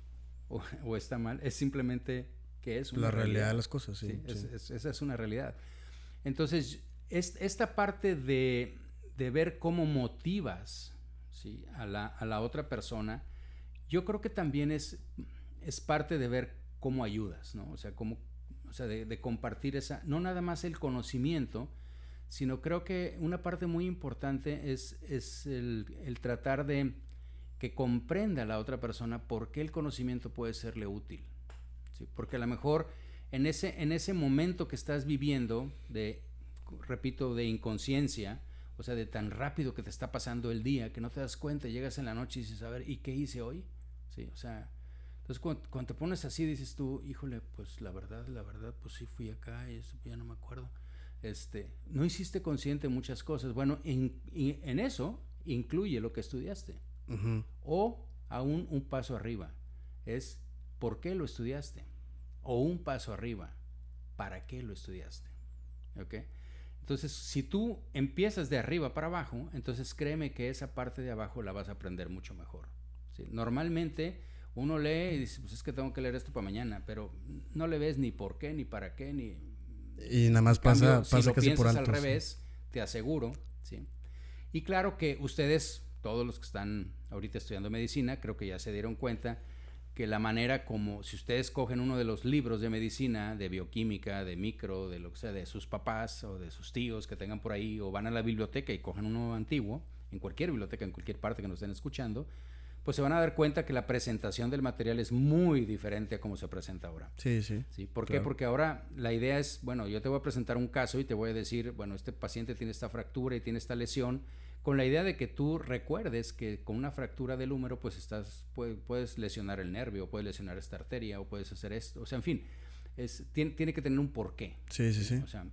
o, [LAUGHS] está mal, es simplemente que es una La realidad, de las cosas, sí. esa es una realidad. Entonces, esta parte de, ver cómo motivas a, la, otra persona, yo creo que también es, es parte de ver cómo ayudas, ¿no? O sea, cómo, o sea de, de compartir esa, no nada más el conocimiento, sino creo que una parte muy importante es, es el, tratar de que comprenda a la otra persona por qué el conocimiento puede serle útil. ¿sí? Porque a lo mejor en ese, en ese momento que estás viviendo de, repito, de inconsciencia O sea, de tan rápido que te está pasando el día que no te das cuenta, llegas en la noche y dices, a ver, ¿y qué hice hoy? Sí, o sea, entonces cuando, te pones así dices tú, híjole, pues la verdad, la verdad, pues sí fui acá y eso ya no me acuerdo. Este, no hiciste consciente muchas cosas. Bueno, en, en eso incluye lo que estudiaste. O aún un paso arriba. Es por qué lo estudiaste. O un paso arriba. ¿Para qué lo estudiaste? ¿Ok? Entonces, si tú empiezas de arriba para abajo, entonces créeme que esa parte de abajo la vas a aprender mucho mejor. Normalmente uno lee y dice, pues es que tengo que leer esto para mañana, pero no le ves ni por qué, ni para qué, ni... Y nada más pasa, pasa si lo piensas al revés, te aseguro, ¿sí? Y claro que ustedes, todos los que están ahorita estudiando medicina, creo que ya se dieron cuenta que la manera como, si ustedes cogen uno de los libros de medicina, de bioquímica, de micro, de lo que sea, de sus papás o de sus tíos que tengan por ahí, o van a la biblioteca y cogen uno antiguo, en cualquier biblioteca, en cualquier parte que nos estén escuchando, pues se van a dar cuenta que la presentación del material es muy diferente a cómo se presenta ahora. Sí, sí. ¿Sí? ¿Por qué? Porque ahora la idea es, bueno, yo te voy a presentar un caso y te voy a decir, bueno, este paciente tiene esta fractura y tiene esta lesión, con la idea de que tú recuerdes que con una fractura del húmero, pues estás, puedes lesionar el nervio, puedes lesionar esta arteria, o puedes hacer esto. O sea, en fin, es, tiene, tiene que tener un porqué. Sí, sí, sí. O sea,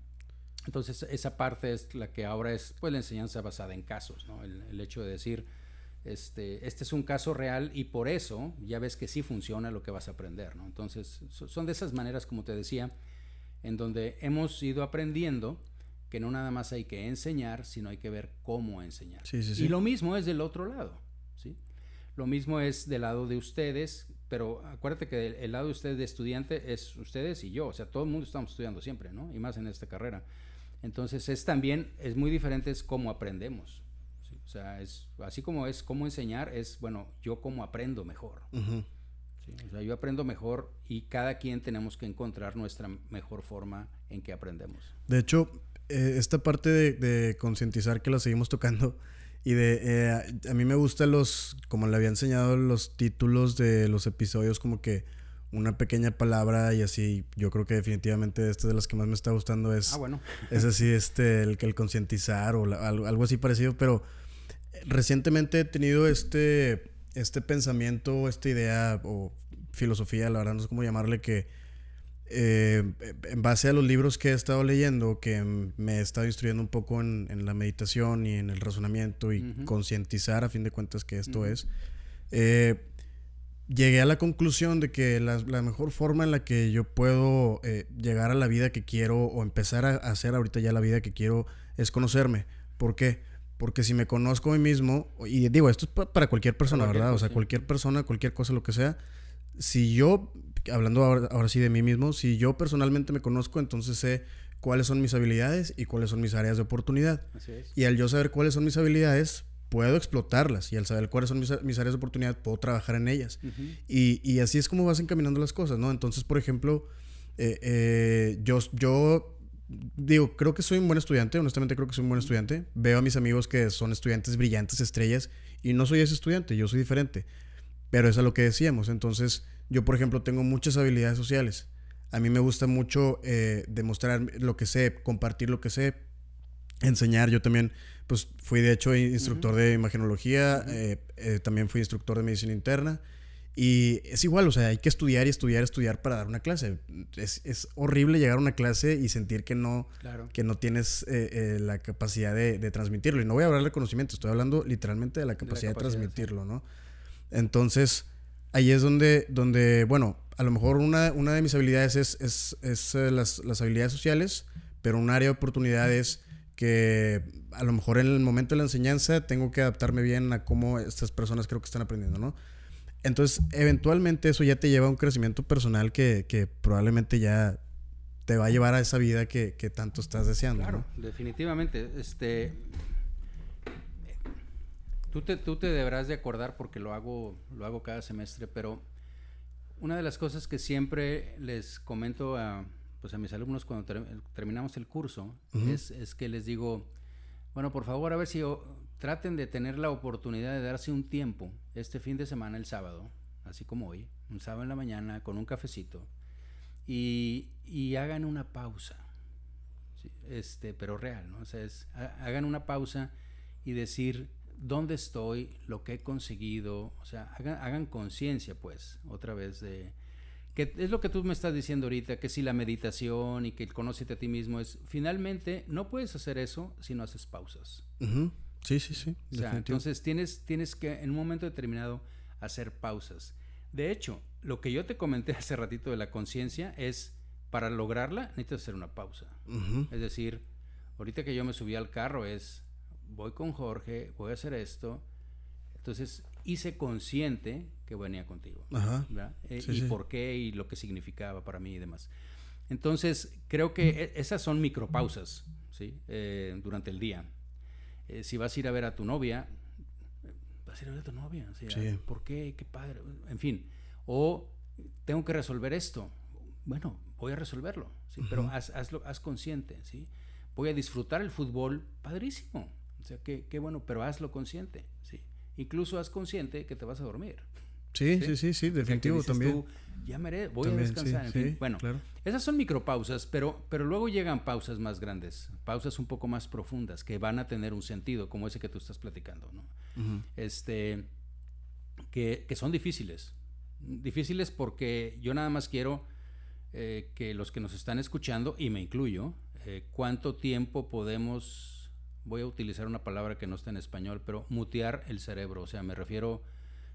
entonces esa parte es la que ahora es pues la enseñanza basada en casos, ¿no? El, el hecho de decir, este, este es un caso real y por eso ya ves que sí funciona lo que vas a aprender, ¿no? Entonces, son de esas maneras, como te decía, en donde hemos ido aprendiendo que no nada más hay que enseñar, sino hay que ver cómo enseñar. Y lo mismo es del otro lado, ¿sí? Lo mismo es del lado de ustedes, pero acuérdate que el, lado de ustedes de estudiante es ustedes y yo, o sea, todo el mundo estamos estudiando siempre, ¿no? Y más en esta carrera. Entonces, es también, es muy diferente es cómo aprendemos. O sea, es así como es cómo enseñar, es bueno, yo cómo aprendo mejor. o sea, yo aprendo mejor y cada quien tenemos que encontrar nuestra mejor forma en que aprendemos. De hecho, eh, esta parte de, concientizar que la seguimos tocando y de eh, a mí me gustan los, como le había enseñado los títulos de los episodios, como que una pequeña palabra y así. Yo creo que definitivamente esta de las que más me está gustando es, ah, bueno. es así, este, el que el concientizar o algo así parecido, pero recientemente he tenido este, este pensamiento, esta idea o filosofía, la verdad no sé cómo llamarle, que eh, en base a los libros que he estado leyendo, que me he estado instruyendo un poco en, la meditación y en el razonamiento y concientizar a fin de cuentas que esto es, eh, llegué a la conclusión de que la, mejor forma en la que yo puedo eh, llegar a la vida que quiero o empezar a hacer ahorita ya la vida que quiero es conocerme. ¿Por qué? Porque si me conozco a mí mismo, y digo, esto es para cualquier persona, ¿verdad? O sea, cualquier persona, cualquier cosa, lo que sea. Si yo, hablando ahora, sí de mí mismo, si yo personalmente me conozco, entonces sé cuáles son mis habilidades y cuáles son mis áreas de oportunidad. Así es. Y al yo saber cuáles son mis habilidades, puedo explotarlas. Y al saber cuáles son mis, áreas de oportunidad, puedo trabajar en ellas. y, y, así es como vas encaminando las cosas, ¿no? Entonces, por ejemplo, eh, eh, yo, yo digo, creo que soy un buen estudiante, honestamente creo que soy un buen estudiante. Veo a mis amigos que son estudiantes brillantes, estrellas, y no soy ese estudiante, yo soy diferente. Pero eso es lo que decíamos. Entonces, yo, por ejemplo, tengo muchas habilidades sociales. A mí me gusta mucho eh, demostrar lo que sé, compartir lo que sé, enseñar. Yo también, pues, fui de hecho instructor de imagenología, eh, eh, también fui instructor de medicina interna. Y es igual, o sea, hay que estudiar y estudiar, estudiar para dar una clase. Es, es horrible llegar a una clase y sentir que no, que no tienes eh, eh, la capacidad de, de, transmitirlo. Y no voy a hablar de conocimiento, estoy hablando literalmente de la capacidad de, transmitirlo, ¿no? Entonces, ahí es donde, donde bueno, a lo mejor una, una de mis habilidades es, es, es eh, las, las, habilidades sociales, pero un área de oportunidad es que a lo mejor en el momento de la enseñanza tengo que adaptarme bien a cómo estas personas creo que están aprendiendo, ¿no? Entonces, eventualmente eso ya te lleva a un crecimiento personal que, que probablemente ya te va a llevar a esa vida que, que tanto estás deseando. Claro, definitivamente. Este, tú, te, tú te deberás de acordar porque lo hago, lo hago cada semestre, pero una de las cosas que siempre les comento a, pues a mis alumnos cuando terminamos el curso es, es, que les digo, bueno, por favor, a ver si traten de tener la oportunidad de darse un tiempo este fin de semana, el sábado, así como hoy, un sábado en la mañana con un cafecito, y, hagan una pausa. este, pero real, ¿no? O sea, es, hagan una pausa y decir dónde estoy, lo que he conseguido, o sea, hagan, conciencia, pues, otra vez de, que es lo que tú me estás diciendo ahorita, que si la meditación y que el conócete a ti mismo es, finalmente no puedes hacer eso si no haces pausas. Sí, sí, sí. O sea, entonces tienes, tienes que en un momento determinado hacer pausas. De hecho, lo que yo te comenté [LAUGHS] hace ratito de la conciencia es, para lograrla necesitas hacer una pausa. Es decir, ahorita que yo me subí al carro es, voy con Jorge, voy a hacer esto. Entonces hice consciente que venía contigo. Eh, y por qué y lo que significaba para mí y demás. Entonces, creo que e, esas son micropausas, ¿sí? Eh, durante el día. Eh, si vas a ir a ver a tu novia, vas a ir a ver a tu novia. ¿Por qué? Qué padre. En fin. O tengo que resolver esto. Bueno, voy a resolverlo, ¿sí? Pero haz, hazlo, haz consciente, ¿sí? Voy a disfrutar el fútbol, padrísimo. O sea, qué, qué bueno, pero hazlo consciente, ¿sí? Incluso haz consciente que te vas a dormir. Sí, sí, sí, sí, definitivo también. ya me voy a descansar. en fin. Bueno, esas son micropausas, pero, pero luego llegan pausas más grandes, pausas un poco más profundas, que van a tener un sentido, como ese que tú estás platicando, ¿no? Este, que, que, son difíciles. Difíciles porque yo nada más quiero eh, que los que nos están escuchando, y me incluyo, eh, cuánto tiempo podemos, voy a utilizar una palabra que no está en español, pero mutear el cerebro, o sea, me refiero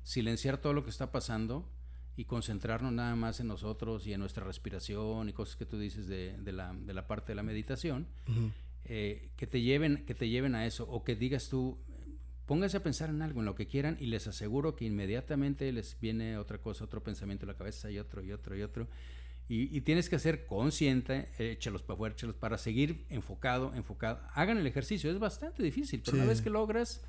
silenciar todo lo que está pasando y concentrarnos nada más en nosotros y en nuestra respiración y cosas que tú dices de, de, la, de la, parte de la meditación, eh, que, te lleven, que te lleven a eso o que digas tú, pónganse a pensar en algo, en lo que quieran y les aseguro que inmediatamente les viene otra cosa, otro pensamiento a la cabeza y otro y otro y otro. Y, tienes que ser consciente, échalos para afuera, échalos para seguir enfocado, enfocado. Hagan el ejercicio, es bastante difícil, pero una vez que logras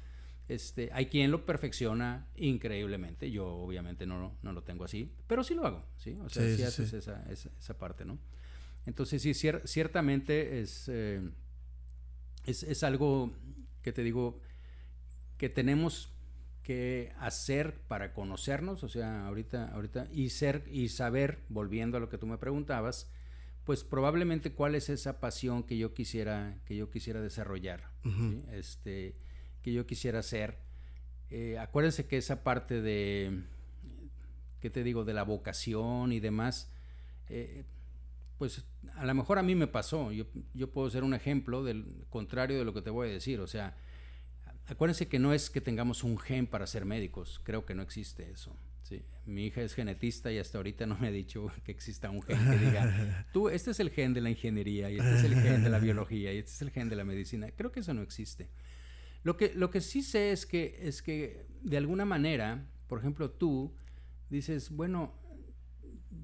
este, hay quien lo perfecciona increíblemente. Yo obviamente no, no lo tengo así, pero sí lo hago, ¿sí? O sea, sí, haces Esa, esa, parte, ¿no? Entonces sí, ciertamente eh, es, es, algo que te digo que tenemos que hacer para conocernos, o sea, ahorita, ahorita, y ser, y saber, volviendo a lo que tú me preguntabas, pues probablemente cuál es esa pasión que yo quisiera, que yo quisiera desarrollar. Este que yo quisiera hacer. Eh, acuérdense que esa parte de, ¿qué te digo?, de la vocación y demás, eh, pues a lo mejor a mí me pasó. Yo, yo puedo ser un ejemplo del contrario de lo que te voy a decir. O sea, acuérdense que no es que tengamos un gen para ser médicos. Creo que no existe eso. Sí. Mi hija es genetista y hasta ahorita no me ha dicho [LAUGHS] que exista un gen que diga, tú, este es el gen de la ingeniería y este es el gen de la biología y este es el gen de la medicina. Creo que eso no existe. Lo que, lo que sí sé es que, es que de alguna manera, por ejemplo, tú dices, bueno,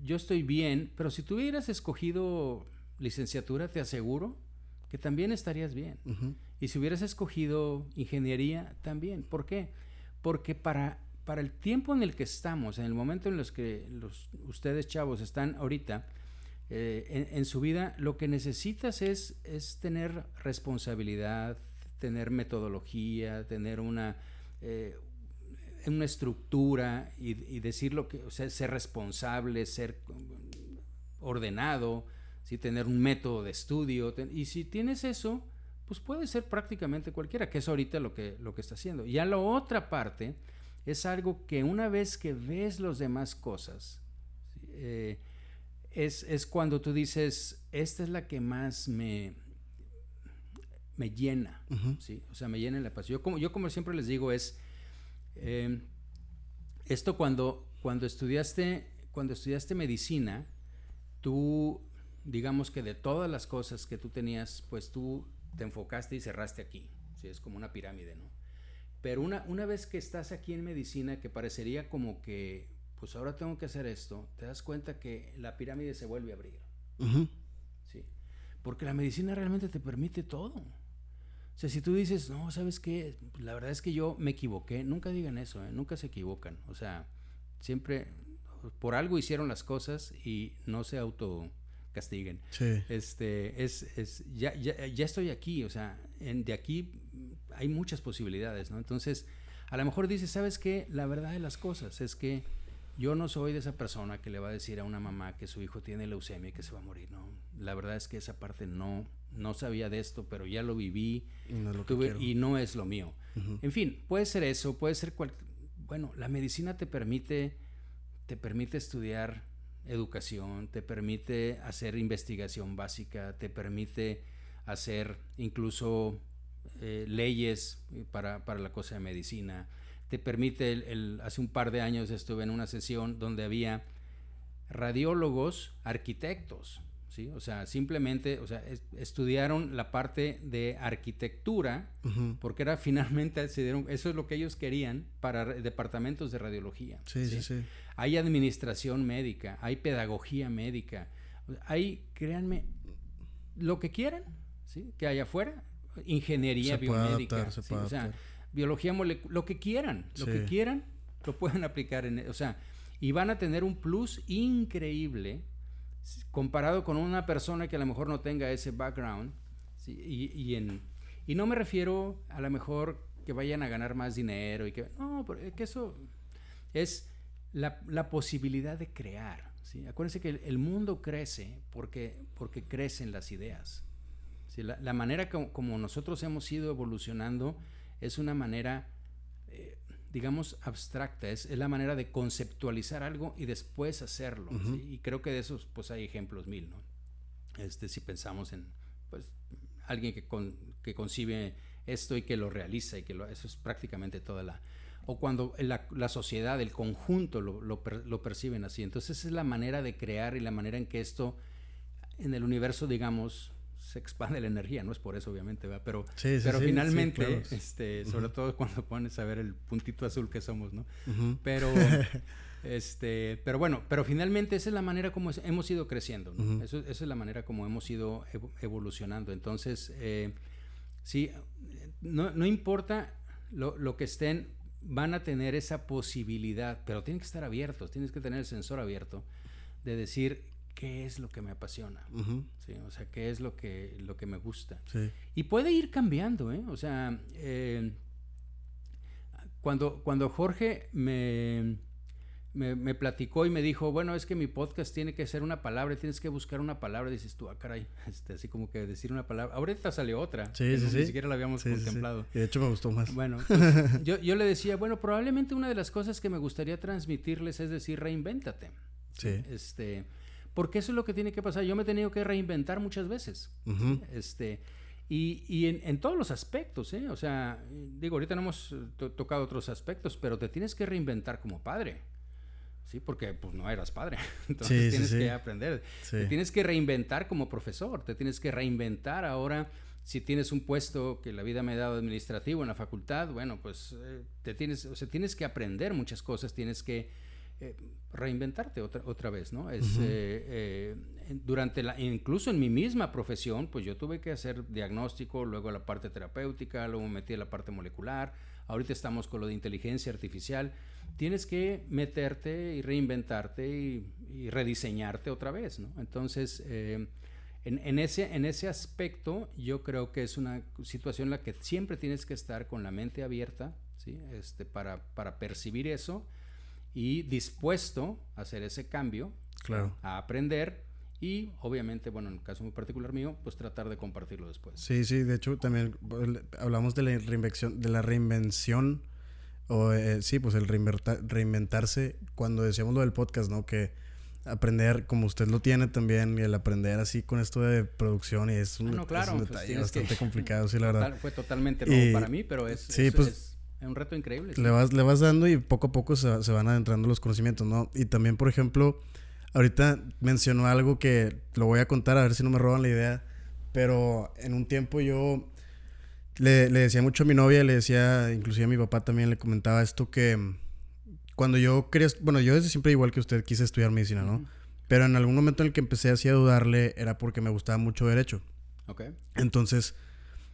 yo estoy bien, pero si tú hubieras escogido licenciatura, te aseguro que también estarías bien. Y si hubieras escogido ingeniería, también. ¿Por qué? Porque para, para el tiempo en el que estamos, en el momento en los que los, ustedes chavos están ahorita, eh, en, su vida, lo que necesitas es, es tener responsabilidad, tener metodología, tener una, eh, una estructura y, decir lo que, o sea, ser responsable, ser ordenado, ¿sí? tener un método de estudio. y si tienes eso, pues puede ser prácticamente cualquiera, que es ahorita lo que, lo que está haciendo. Ya la otra parte es algo que una vez que ves las demás cosas, eh, es, es, cuando tú dices, esta es la que más me, me llena, ¿sí? O sea, me llena la paz. Yo como, yo como siempre les digo es, eh, esto cuando, cuando, estudiaste, cuando estudiaste medicina, tú, digamos que de todas las cosas que tú tenías, pues tú te enfocaste y cerraste aquí, ¿sí? Es como una pirámide, ¿no? Pero una, una vez que estás aquí en medicina, que parecería como que, pues ahora tengo que hacer esto, te das cuenta que la pirámide se vuelve a abrir. ¿sí? Porque la medicina realmente te permite todo. O sea, si tú dices, no, ¿sabes qué? La verdad es que yo me equivoqué, nunca digan eso, ¿eh? nunca se equivocan. O sea, siempre por algo hicieron las cosas y no se auto castiguen. Sí. Este, es, es, ya, ya, ya estoy aquí, o sea, en, de aquí hay muchas posibilidades, ¿no? Entonces, a lo mejor dices, ¿sabes qué? La verdad de las cosas es que Yo no soy de esa persona que le va a decir a una mamá que su hijo tiene leucemia y que se va a morir, no. La verdad es que esa parte no, no sabía de esto, pero ya lo viví Y no es lo que tuve- quiero. y no es lo mío. En fin, puede ser eso, puede ser cual... Bueno, la medicina te permite, te permite estudiar educación, te permite hacer investigación básica, te permite hacer incluso eh, leyes eh, para, para la cosa de medicina, te permite, el- el- hace un par de años estuve en una sesión donde había radiólogos, arquitectos, ¿sí? O sea, simplemente, o sea, es- estudiaron la parte de arquitectura porque era finalmente se dieron, eso es lo que ellos querían para departamentos de radiología. Sí, sí, sí. Hay administración médica, hay pedagogía médica, hay, créanme, lo que quieran, ¿sí? Que hay afuera, ingeniería Se puede biomédica, adaptar, se ¿sí? puede o sea. Biología molecular, lo que quieran, lo que Sí. quieran, lo pueden [LAUGHS] aplicar en, o sea, y van a tener un plus increíble comparado con una persona que a lo mejor no tenga ese background, ¿sí? y, y en, y no me refiero a lo mejor que vayan a ganar más dinero y que, no, pero es que eso es la, la posibilidad de crear. ¿sí? Acuérdense que el, el mundo crece porque, porque crecen las ideas. ¿sí? La, la manera como, como nosotros hemos ido evolucionando es una manera, eh, digamos, abstracta, es, es la manera de conceptualizar algo y después hacerlo. Y creo que de esos pues hay ejemplos mil, ¿no? Este, si pensamos en pues, alguien que, con- que concibe esto y que lo realiza y que lo, eso es prácticamente toda la... O cuando la, la sociedad, el conjunto lo, lo per- lo perciben así. Entonces esa es la manera de crear y la manera en que esto en el universo, digamos, se expande la energía, no es por eso obviamente, ¿verdad? pero, Sí, sí, pero sí, finalmente, claro. este, sobre todo cuando pones a ver el puntito azul que somos, ¿no? Pero, [LAUGHS] este, pero bueno, pero finalmente esa es la manera como es- hemos ido creciendo, ¿no? Eso- esa es la manera como hemos ido evo- evolucionando. Entonces, eh, sí, no, no importa lo, lo que estén, van a tener esa posibilidad, pero tienen que estar abiertos, tienes que tener el sensor abierto de decir qué es lo que me apasiona. ¿sí? O sea, qué es lo que, lo que me gusta. Sí. Y puede ir cambiando, ¿eh? O sea, eh, cuando, cuando Jorge me, me, me platicó y me dijo, bueno, es que mi podcast tiene que ser una palabra, tienes que buscar una palabra, dices tú, ah, caray, [LAUGHS] este, así como que decir una palabra. Ahorita salió otra, Sí, sí, no- sí. ni siquiera la habíamos Sí, sí, sí. contemplado. Y de hecho me gustó más. Bueno, [LAUGHS] pues, yo, yo le decía, bueno, probablemente una de las cosas que me gustaría transmitirles es decir, reinvéntate. Sí. Este, porque eso es lo que tiene que pasar. Yo me he tenido que reinventar muchas veces. Ujú. Este, y, y en, en todos los aspectos, ¿eh? O sea, digo, ahorita no hemos eh, to- tocado otros aspectos, pero te tienes que reinventar como padre. Sí, porque pues no eras padre. [LAUGHS] Entonces Sí, tienes sí. que aprender. Sí. Te tienes que reinventar como profesor, te tienes que reinventar ahora. Si tienes un puesto que la vida me ha dado administrativo en la facultad, bueno, pues eh, te tienes, o sea, tienes que aprender muchas cosas, tienes que eh, reinventarte otra, otra vez, ¿no? Es, eh, eh, durante la, incluso en mi misma profesión, pues yo tuve que hacer diagnóstico, luego la parte terapéutica, luego me metí a la parte molecular, ahorita estamos con lo de inteligencia artificial, tienes que meterte y reinventarte y, y rediseñarte otra vez, ¿no? Entonces, eh, en, en ese, en ese aspecto, yo creo que es una situación en la que siempre tienes que estar con la mente abierta, ¿sí? Este, para, para percibir eso y dispuesto a hacer ese cambio, Claro. a aprender y obviamente, bueno, en el caso muy particular mío, pues tratar de compartirlo después. Sí, sí, de hecho también eh, hablamos de la reinvención, de la reinvención, o eh, sí, pues el reinventarse cuando decíamos lo del podcast, ¿no? Que aprender, como usted lo tiene también, y el aprender así con esto de producción, y es un, Ah, no, es claro, un pues detalle que- bastante complicado, sí, la [LAUGHS] verdad. Total- fue totalmente nuevo Y- para mí, pero es, sí, es- pues, es un reto increíble. sí. Le vas, le vas dando y poco a poco se, se van adentrando los conocimientos, ¿no? Y también, por ejemplo, ahorita mencionó algo que lo voy a contar, a ver si no me roban la idea, pero en un tiempo yo le, le decía mucho a mi novia, le decía, inclusive a mi papá también le comentaba esto que cuando yo quería, bueno, yo desde siempre igual que usted quise estudiar medicina, ¿no? Pero en algún momento en el que empecé así a dudarle era porque me gustaba mucho derecho. Ok. Entonces,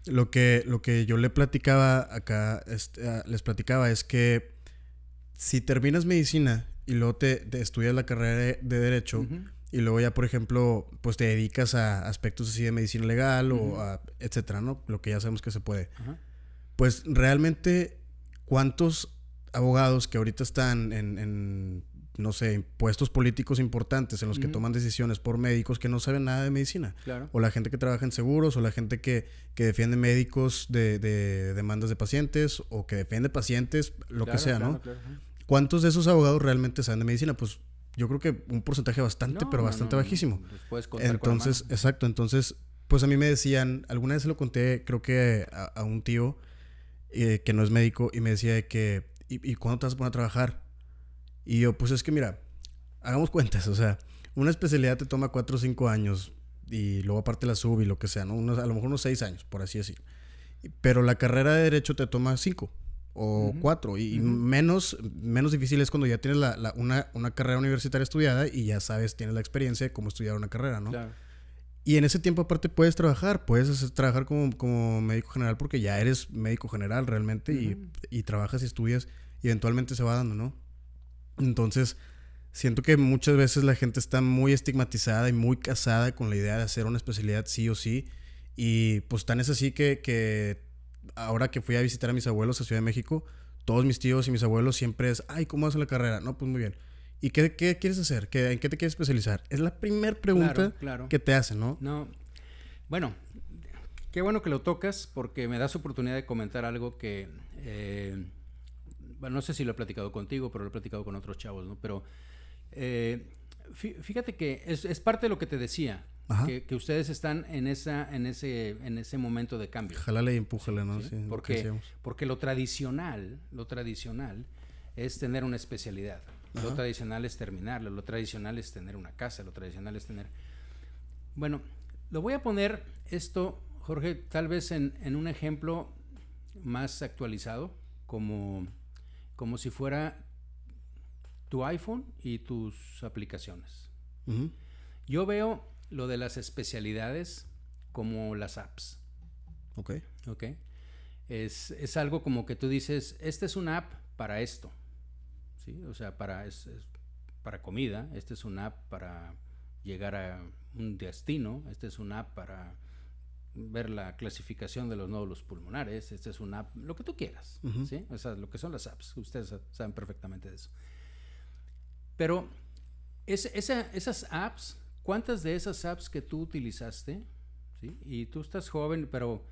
lo que, lo que yo le platicaba acá, este, ah, les platicaba es que si terminas medicina y luego te, te estudias la carrera de, de derecho y luego ya, por ejemplo, pues te dedicas a aspectos así de medicina legal o a etcétera, ¿no? Lo que ya sabemos que se puede. Pues realmente, ¿cuántos abogados que ahorita están en, en no sé, puestos políticos importantes en los que toman decisiones por médicos que no saben nada de medicina. O la gente que trabaja en seguros, o la gente que, que defiende médicos de, demandas de pacientes, o que defiende pacientes, lo que sea, ¿no? ¿Cuántos de esos abogados realmente saben de medicina? Pues yo creo que un porcentaje bastante, pero bastante bajísimo. entonces, exacto, entonces, pues a mí me decían, alguna vez se lo conté, creo que a, un tío eh, que no es médico, y me decía que, ¿y, ¿y cuándo te vas a poner a trabajar? Y yo, pues es que mira, hagamos cuentas, o sea, una especialidad te toma 4 o 5 años y luego aparte la sub y lo que sea, ¿no? a lo mejor unos 6 años, por así decir. Pero la carrera de derecho te toma 5 o 4 y, menos, menos difícil es cuando ya tienes la, una, una, carrera universitaria estudiada y ya sabes, tienes la experiencia de cómo estudiar una carrera, ¿no? Claro. Y en ese tiempo aparte puedes trabajar, puedes trabajar como, como médico general porque ya eres médico general realmente y, y trabajas y estudias y eventualmente se va dando, ¿no? Entonces, siento que muchas veces la gente está muy estigmatizada y muy casada con la idea de hacer una especialidad sí o sí. Y pues tan es así que, que ahora que fui a visitar a mis abuelos a Ciudad de México, todos mis tíos y mis abuelos siempre es, ay, ¿cómo haces la carrera? No, pues muy bien. ¿Y qué, qué quieres hacer? ¿Qué, ¿En qué te quieres especializar? Es la primera pregunta que te hacen, ¿no? No. Bueno, qué bueno que lo tocas porque me das oportunidad de comentar algo que eh, bueno, no sé si lo he platicado contigo, pero lo he platicado con otros chavos, ¿no? Pero eh, fíjate que es, parte de lo que te decía, que, ustedes están en esa, en ese, en ese momento de cambio. Jalale y empújale, ¿no? Sí, porque, porque lo tradicional, lo tradicional es tener una especialidad. Lo tradicional es terminarlo, lo tradicional es tener una casa, lo tradicional es tener. Bueno, lo voy a poner esto, Jorge, tal vez en, en un ejemplo más actualizado, como como si fuera tu iPhone y tus aplicaciones. Yo veo lo de las especialidades como las apps. Ok. Ok. Es, algo como que tú dices, esta es una app para esto. ¿Sí? O sea, para, para comida, esta es una app para llegar a un destino, esta es una app para ver la clasificación de los nódulos pulmonares, esta es una app, lo que tú quieras, ¿sí? O sea, lo que son las apps, ustedes saben perfectamente de eso. Pero esas apps, ¿cuántas de esas apps que tú utilizaste, ¿sí? Y tú estás joven, pero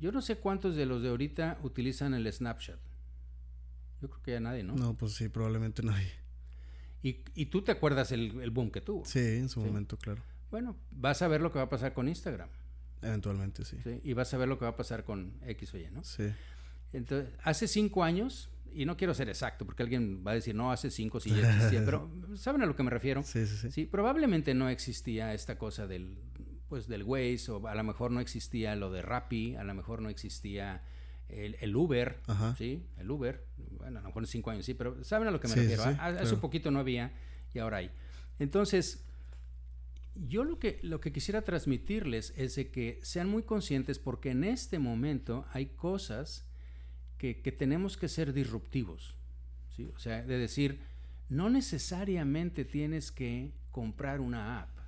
yo no sé cuántos de los de ahorita utilizan el Snapchat. Yo creo que ya nadie, ¿no? No, pues sí, probablemente nadie. Y, tú te acuerdas el, boom que tuvo. Sí, en su momento, claro. Bueno, vas a ver lo que va a pasar con Instagram. Eventualmente, sí. Y vas a ver lo que va a pasar con X o Y, ¿no? Sí. Entonces, hace cinco años, y no quiero ser exacto, porque alguien va a decir, no, hace cinco sí ya [LAUGHS] existía, pero ¿saben a lo que me refiero? Sí, sí, sí. Sí, probablemente no existía esta cosa del, pues, del Waze, o a lo mejor no existía lo de Rappi, a lo mejor no existía el, Uber, ¿sí? El Uber, bueno, a lo mejor en cinco años sí, pero ¿saben a lo que me refiero? hace un poquito no había y ahora hay. Entonces, yo lo que, lo que quisiera transmitirles es de que sean muy conscientes porque en este momento hay cosas que, tenemos que ser disruptivos. ¿sí? O sea, de decir, no necesariamente tienes que comprar una app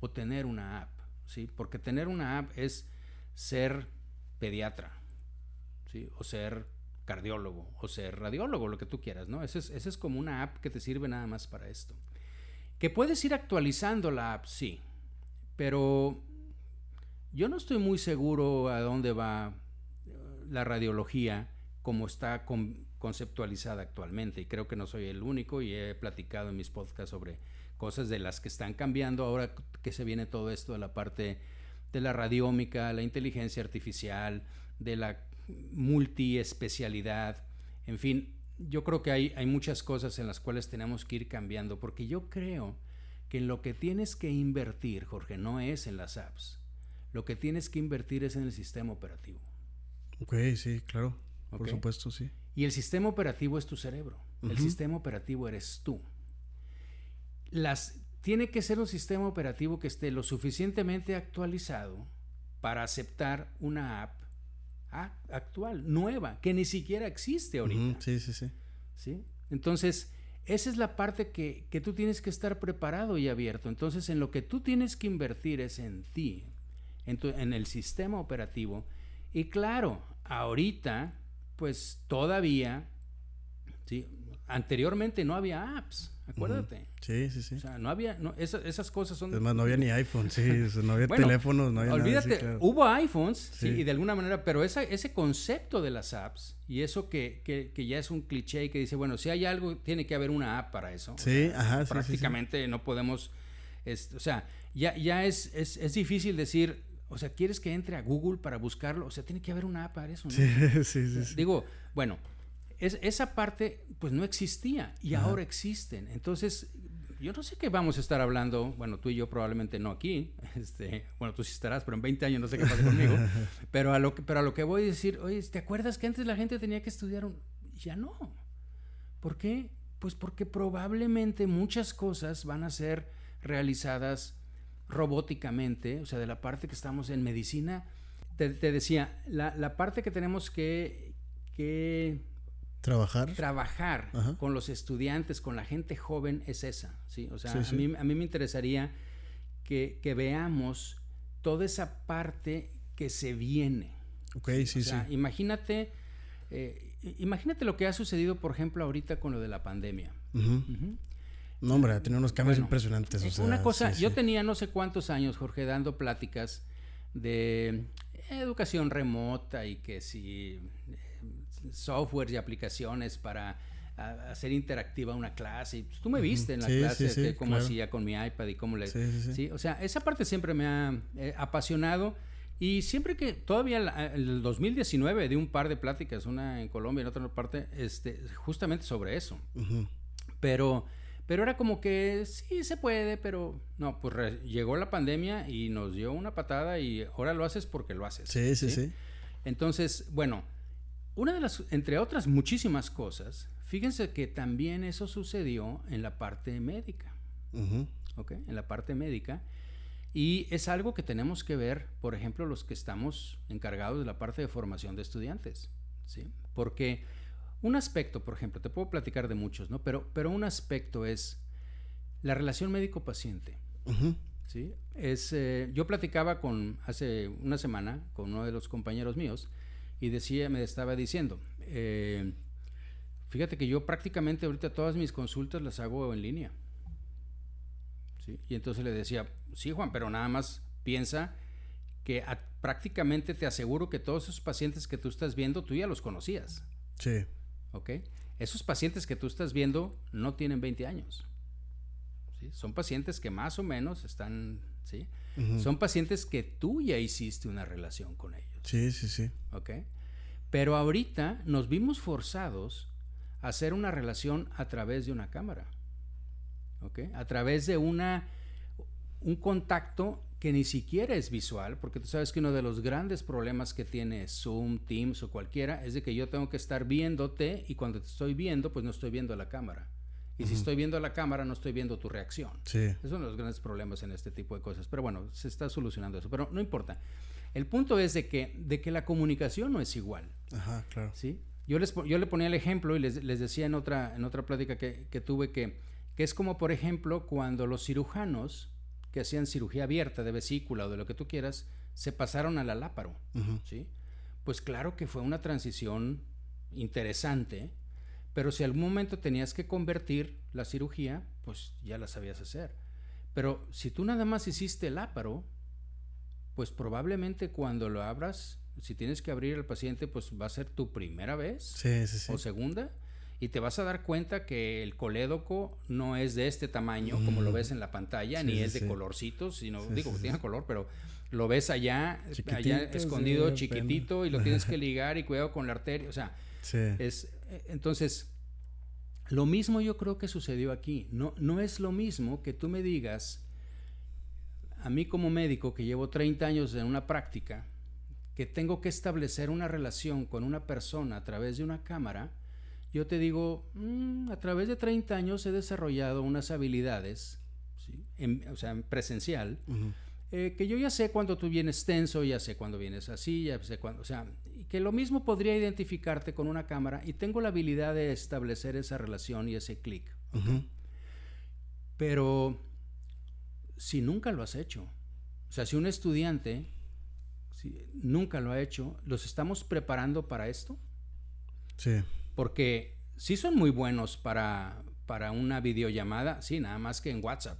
o tener una app, ¿sí? Porque tener una app es ser pediatra, ¿sí? O ser cardiólogo o ser radiólogo, lo que tú quieras, ¿no? Esa es, ese es como una app que te sirve nada más para esto. Que puedes ir actualizando la app, sí. Pero yo no estoy muy seguro a dónde va eh, la radiología como está conceptualizada actualmente. Y creo que no soy el único y he platicado en mis podcasts sobre cosas de las que están cambiando ahora que se viene todo esto de la parte de la radiómica, la inteligencia artificial, de la multiespecialidad, en fin, yo creo que hay, hay muchas cosas en las cuales tenemos que ir cambiando, porque yo creo que en lo que tienes que invertir, Jorge, no es en las apps. Lo que tienes que invertir es en el sistema operativo. Ok, sí, claro. Por supuesto, sí. Y el sistema operativo es tu cerebro. El sistema operativo eres tú. Las, tiene que ser un sistema operativo que esté lo suficientemente actualizado para aceptar una app actual, nueva, que ni siquiera existe ahorita. sí, sí, sí. ¿Sí? Entonces, esa es la parte que, tú tienes que estar preparado y abierto. Entonces, en lo que tú tienes que invertir es en ti, en, en el sistema operativo. Y claro, ahorita, pues todavía, ¿sí? Anteriormente no había apps, acuérdate. Sí, sí, sí. O sea, no había, no, esas, esas cosas son... Es más, no había ni iPhone, sí, o no había Bueno, teléfonos, no había Olvídate, nada. sí, claro. hubo iPhones, sí. Sí. y de alguna manera, pero esa, ese concepto de las apps y eso que, que, que ya es un cliché y que dice, bueno, si hay algo, tiene que haber una app para eso. O Sí, sea, ajá, sí, sí, sí. Prácticamente no podemos, es- o sea, ya, ya es, es, es difícil decir, o sea, ¿quieres que entre a Google para buscarlo? O sea, tiene que haber una app para eso, ¿no? Sí, [LAUGHS] sí, sí. Digo, bueno, es- esa parte pues no existía y ahora existen. Entonces, yo no sé qué vamos a estar hablando, bueno, tú y yo probablemente no aquí, [LAUGHS] este, bueno, tú sí estarás, pero en 20 años no sé qué pasa conmigo, [LAUGHS] pero a lo que, pero a lo que voy a decir, oye, ¿te acuerdas que antes la gente tenía que estudiar un... Ya no. ¿Por qué? Pues porque probablemente muchas cosas van a ser realizadas robóticamente, o sea, de la parte que estamos en medicina, te, te decía, la, la parte que tenemos que, que Trabajar. trabajar Ajá. con los estudiantes, con la gente joven, es esa, ¿sí? O sea, Sí, a, mí, a mí me interesaría que, que veamos toda esa parte que se viene. ok, sí, o sea, sí. imagínate, eh, imagínate lo que ha sucedido, por ejemplo, ahorita con lo de la pandemia. Ujú. Ujú. No, hombre, ha tenido unos cambios Bueno, impresionantes. o sea, Una cosa, sí, yo tenía no sé cuántos años, Jorge, dando pláticas de educación remota y que si software y aplicaciones para a- hacer interactiva una clase. Y, pues, tú me viste en la Sí, clase sí, sí, de cómo claro. hacía con mi iPad y cómo le... Sí, sí, sí. Sí, o sea, esa parte siempre me ha eh, apasionado y siempre que, todavía la- el 2019 di un par de pláticas, una en Colombia y en otra parte, este, justamente sobre eso. Pero, pero era como que sí se puede, pero no, pues re- llegó la pandemia y nos dio una patada y ahora lo haces porque lo haces. Sí, sí, sí. Entonces, bueno, una de las, entre otras muchísimas cosas, fíjense que también eso sucedió en la parte médica, Ujú. ¿ok? En la parte médica. Y es algo que tenemos que ver, por ejemplo, los que estamos encargados de la parte de formación de estudiantes, ¿sí? Porque un aspecto, por ejemplo, te puedo platicar de muchos, ¿no? Pero, pero un aspecto es la relación médico-paciente, Ujú. ¿sí? Es, eh, yo platicaba con, hace una semana con uno de los compañeros míos y decía, me estaba diciendo, eh, fíjate que yo prácticamente ahorita todas mis consultas las hago en línea. ¿sí? Y entonces le decía, sí Juan, pero nada más piensa que a- prácticamente te aseguro que todos esos pacientes que tú estás viendo, tú ya los conocías. Sí. ¿ok? Esos pacientes que tú estás viendo no tienen 20 años. ¿sí? Son pacientes que más o menos están, ¿sí? Son pacientes que tú ya hiciste una relación con ellos, Sí, sí, sí. ¿ok? Pero ahorita nos vimos forzados a hacer una relación a través de una cámara, ¿ok? A través de una, un contacto que ni siquiera es visual, porque tú sabes que uno de los grandes problemas que tiene Zoom, Teams o cualquiera es de que yo tengo que estar viéndote y cuando te estoy viendo, pues no estoy viendo la cámara. Y si estoy viendo la cámara, no estoy viendo tu reacción. Sí. Es uno de los grandes problemas en este tipo de cosas. Pero bueno, se está solucionando eso. Pero no importa. El punto es de que, de que la comunicación no es igual. Ajá, claro. ¿sí? Yo, les, yo le ponía el ejemplo y les, les decía en otra, en otra plática que, que tuve que, que es como, por ejemplo, cuando los cirujanos que hacían cirugía abierta de vesícula o de lo que tú quieras, se pasaron a la láparo. Ujú. ¿sí? Pues claro que fue una transición interesante, pero si algún momento tenías que convertir la cirugía, pues ya la sabías hacer. Pero si tú nada más hiciste el áparo, pues probablemente cuando lo abras, si tienes que abrir al paciente, pues va a ser tu primera vez Sí, sí, sí. o segunda y te vas a dar cuenta que el colédoco no es de este tamaño como lo ves en la pantalla, ni es de colorcitos, sino digo que tiene color, pero lo ves allá, allá escondido, chiquitito y lo tienes que [LAUGHS] ligar y cuidado con la arteria, o sea, es entonces lo mismo yo creo que sucedió aquí. No, no es lo mismo que tú me digas, a mí como médico que llevo 30 años en una práctica, que tengo que establecer una relación con una persona a través de una cámara, yo te digo, "Mm, a través de 30 años he desarrollado unas habilidades, ¿sí? en- o sea, en presencial, eh, que yo ya sé cuando tú vienes tenso, ya sé cuando vienes así, ya sé cuando, o sea, que lo mismo podría identificarte con una cámara y tengo la habilidad de establecer esa relación y ese clic. Pero si nunca lo has hecho, o sea, si un estudiante si nunca lo ha hecho, ¿los estamos preparando para esto? Sí. Porque sí son muy buenos para, para una videollamada, sí, nada más que en WhatsApp,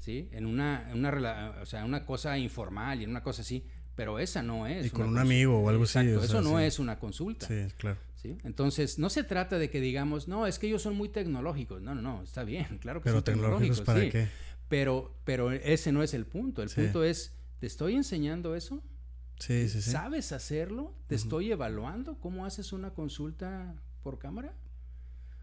¿sí? En una, en una, o sea, una cosa informal y en una cosa así, pero esa no es. Y con un amigo o algo así. eso no es una consulta. Sí, claro. ¿sí? Entonces, no se trata de que digamos, no, es que ellos son muy tecnológicos. No, no, no, está bien, [LAUGHS] claro que pero son tecnológicos. ¿Para qué? Pero, pero ese no es el punto. El punto es, ¿te estoy enseñando eso? Sí, sí, sí. ¿Sabes hacerlo? ¿Te estoy evaluando? ¿Cómo haces una consulta por cámara?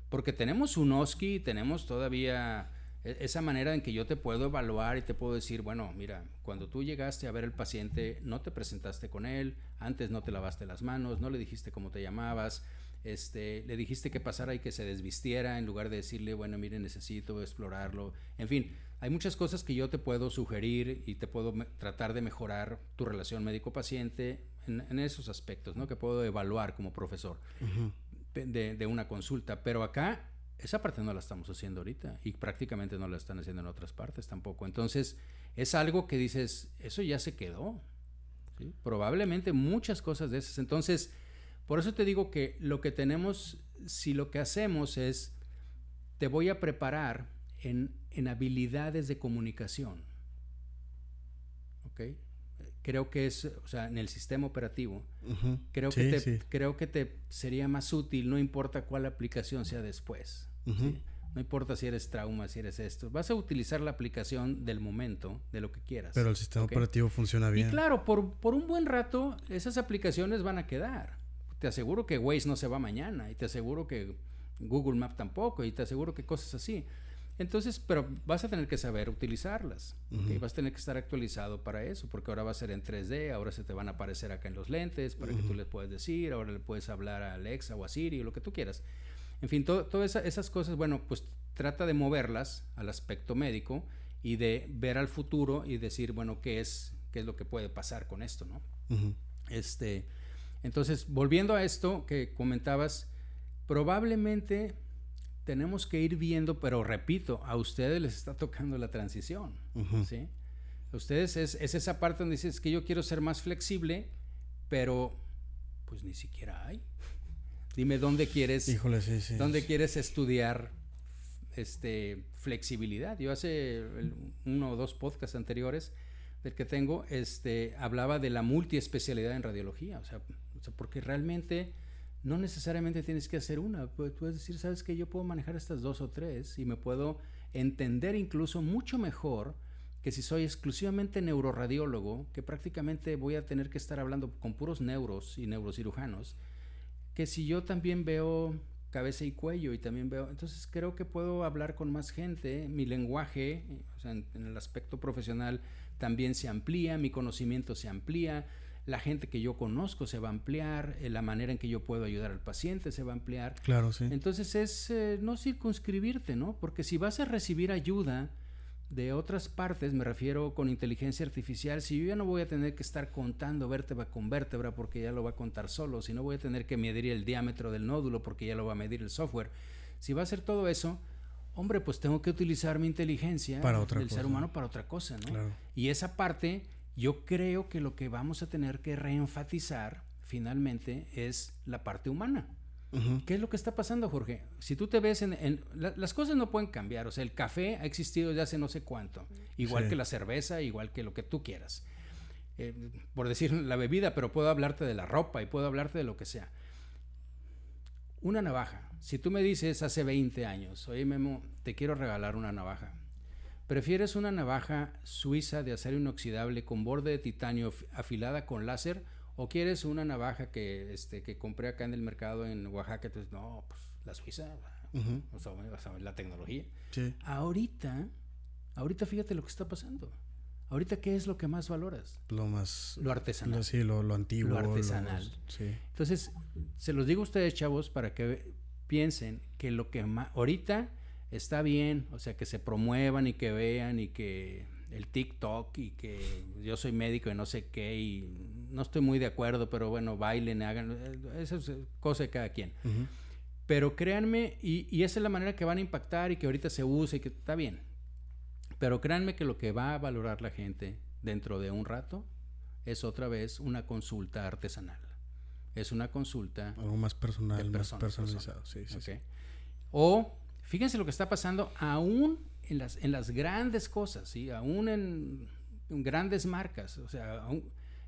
Porque tenemos un OSCI, tenemos todavía esa manera en que yo te puedo evaluar y te puedo decir, bueno, mira, cuando tú llegaste a ver al paciente, no te presentaste con él, antes no te lavaste las manos, no le dijiste cómo te llamabas, este, le dijiste que pasara y que se desvistiera en lugar de decirle, bueno, mire, necesito explorarlo. En fin, hay muchas cosas que yo te puedo sugerir y te puedo tratar de mejorar tu relación médico-paciente en, esos aspectos, ¿no? Que puedo evaluar como profesor de, de una consulta. Pero acá esa parte no la estamos haciendo ahorita y prácticamente no la están haciendo en otras partes tampoco. Entonces, es algo que dices, eso ya se quedó. Probablemente muchas cosas de esas. Entonces, por eso te digo que lo que tenemos, si lo que hacemos es, te voy a preparar en, en habilidades de comunicación. ¿Ok? Creo que es, o sea, en el sistema operativo, creo, que te, creo que te sería más útil, no importa cuál aplicación sea después. No importa si eres trauma, si eres esto. Vas a utilizar la aplicación del momento, de lo que quieras. Pero el sistema operativo funciona bien. Y claro, por, por un buen rato, esas aplicaciones van a quedar. Te aseguro que Waze no se va mañana. Y te aseguro que Google Map tampoco. Y te aseguro que cosas así. Entonces, pero vas a tener que saber utilizarlas. Vas a tener que estar actualizado para eso, porque ahora va a ser en 3D, ahora se te van a aparecer acá en los lentes para que tú les puedas decir, ahora le puedes hablar a Alexa o a Siri o lo que tú quieras. En fin, todas esas cosas, bueno, pues trata de moverlas al aspecto médico y de ver al futuro y decir, bueno, qué es, qué es lo que puede pasar con esto, ¿no? Este, entonces, volviendo a esto que comentabas, probablemente tenemos que ir viendo, pero repito, a ustedes les está tocando la transición, ¿sí? A ustedes es, es, esa parte donde dices que yo quiero ser más flexible, pero pues ni siquiera hay. Dime dónde quieres, dónde quieres estudiar este flexibilidad. Yo hace uno o dos podcasts anteriores del que tengo, este, hablaba de la multiespecialidad en radiología, o sea, o sea porque realmente no necesariamente tienes que hacer una. Puedes decir, sabes que yo puedo manejar estas dos o tres y me puedo entender incluso mucho mejor que si soy exclusivamente neuroradiólogo, que prácticamente voy a tener que estar hablando con puros neuros y neurocirujanos, que si yo también veo cabeza y cuello y también veo, entonces creo que puedo hablar con más gente, mi lenguaje, o sea, en el aspecto profesional también se amplía, mi conocimiento se amplía, la gente que yo conozco se va a ampliar, eh, la manera en que yo puedo ayudar al paciente se va a ampliar. Claro, sí. Entonces es eh, no circunscribirte, ¿no? Porque si vas a recibir ayuda de otras partes, me refiero con inteligencia artificial, si yo ya no voy a tener que estar contando vértebra con vértebra porque ya lo va a contar solo, si no voy a tener que medir el diámetro del nódulo porque ya lo va a medir el software, si va a hacer todo eso, hombre, pues tengo que utilizar mi inteligencia del ser humano para otra cosa, ¿no? Claro. Y esa parte yo creo que lo que vamos a tener que reenfatizar finalmente es la parte humana. ¿Qué es lo que está pasando, Jorge? Si tú te ves en... las cosas no pueden cambiar. O sea, el café ha existido desde hace no sé cuánto. Igual que la cerveza, igual que lo que tú quieras. Eh, por decir la bebida, pero puedo hablarte de la ropa y puedo hablarte de lo que sea. Una navaja. Si tú me dices hace 20 años, oye Memo, te quiero regalar una navaja. ¿Prefieres una navaja suiza de acero inoxidable con borde de titanio afilada con láser o quieres una navaja que, este, que compré acá en el mercado en Oaxaca? Entonces, no, pues la suiza, o sea, la tecnología. Ahorita, ahorita fíjate lo que está pasando. Ahorita, ¿qué es lo que más valoras? Lo más... Lo artesanal. Lo, sí, lo, antiguo. Lo artesanal. sí. Entonces, se los digo a ustedes, chavos, para que piensen que lo que más... Ahorita está bien, o sea, que se promuevan y que vean y que el TikTok y que yo soy médico y no sé qué y no estoy muy de acuerdo, pero bueno, bailen, hagan, eso es cosa de cada quien. Pero créanme, y, y, esa es la manera que van a impactar y que ahorita se usa y que está bien. Pero créanme que lo que va a valorar la gente dentro de un rato es otra vez una consulta artesanal. es una consulta. Algo más personal, más personalizado. Sí, sí, O fíjense lo que está pasando aún en las, en las grandes cosas, ¿sí? aún en, grandes marcas. O sea,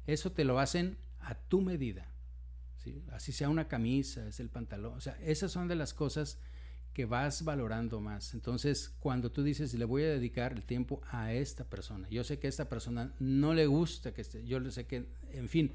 eso te lo hacen a tu medida. ¿sí? Así sea una camisa, es el pantalón. O sea, esas son de las cosas que vas valorando más. Entonces, cuando tú dices, le voy a dedicar el tiempo a esta persona, yo sé que a esta persona no le gusta que esté, yo sé que, en fin,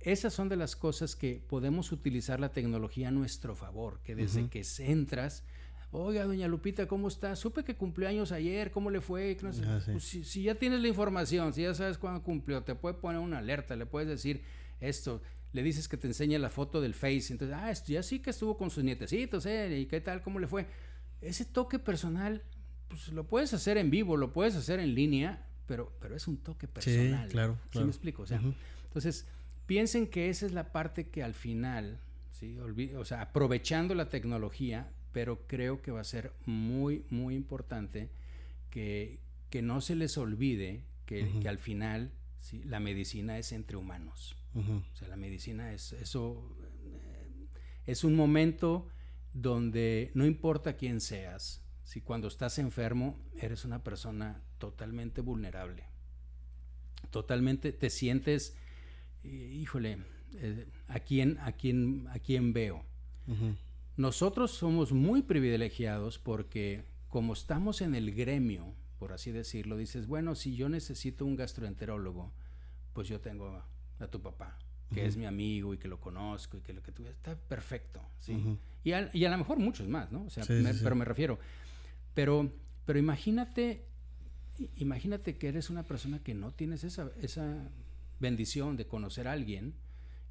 esas son de las cosas que podemos utilizar la tecnología a nuestro favor, que desde que entras, oiga, doña Lupita, ¿cómo está? Supe que cumplió años ayer, ¿cómo le fue? Ah, pues, si, ya tienes la información, si ya sabes cuándo cumplió, te puede poner una alerta, le puedes decir esto, le dices que te enseñe la foto del Face, entonces, ah, ya sí que estuvo con sus nietecitos, ¿eh? ¿Y qué tal? ¿Cómo le fue? Ese toque personal, pues lo puedes hacer en vivo, lo puedes hacer en línea, pero, pero es un toque personal. Sí, claro. ¿Sí me explico? O sea, entonces, piensen que esa es la parte que al final, ¿sí? o sea, aprovechando la tecnología, pero creo que va a ser muy, muy importante que, que no se les olvide que, que al final ¿sí? la medicina es entre humanos. O sea, la medicina es eso, eh, es un momento donde no importa quién seas, si cuando estás enfermo eres una persona totalmente vulnerable, totalmente te sientes, híjole, eh, ¿a, quién, a, quién, ¿a quién veo? Nosotros somos muy privilegiados porque como estamos en el gremio, por así decirlo, dices, bueno, si yo necesito un gastroenterólogo, pues yo tengo a tu papá, que es mi amigo y que lo conozco y que lo que tú está perfecto, ¿sí? y, a, y, a, lo mejor muchos más, ¿no? O sea, pero me refiero. Pero, pero imagínate, imagínate que eres una persona que no tienes esa, esa bendición de conocer a alguien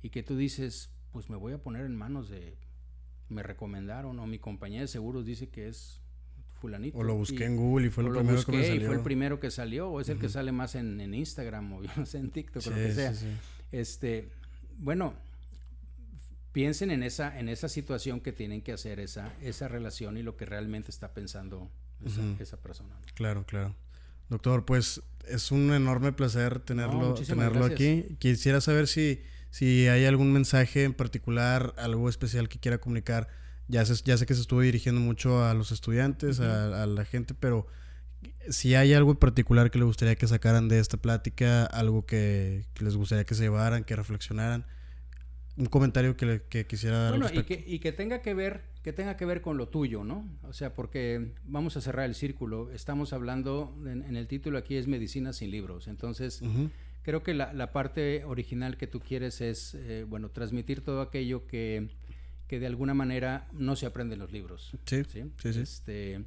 y que tú dices, pues me voy a poner en manos de, me recomendaron o mi compañía de seguros dice que es fulanito. O lo busqué en Google y fue el primero que salió. y fue el primero que salió, o es el que sale más en, en, Instagram o yo no sé, en TikTok o lo que sea. Este, bueno, piensen en esa, en esa situación que tienen que hacer esa, esa relación y lo que realmente está pensando esa, persona. Claro, claro. Doctor, pues es un enorme placer tenerlo, tenerlo aquí. Quisiera saber si, si hay algún mensaje en particular, algo especial que quiera comunicar. Ya sé, ya sé que se estuvo dirigiendo mucho a los estudiantes, a, la gente, pero si hay algo en particular que le gustaría que sacaran de esta plática, algo que, les gustaría que se llevaran, que reflexionaran, un comentario que, que quisiera dar. Bueno, y que, y que, tenga que ver, que tenga que ver con lo tuyo, ¿no? O sea, porque vamos a cerrar el círculo. Estamos hablando, en, el título aquí es Medicina sin libros. Entonces, creo que la, parte original que tú quieres es, eh, bueno, transmitir todo aquello que, que de alguna manera no se aprende en los libros. Sí, sí, sí. Este,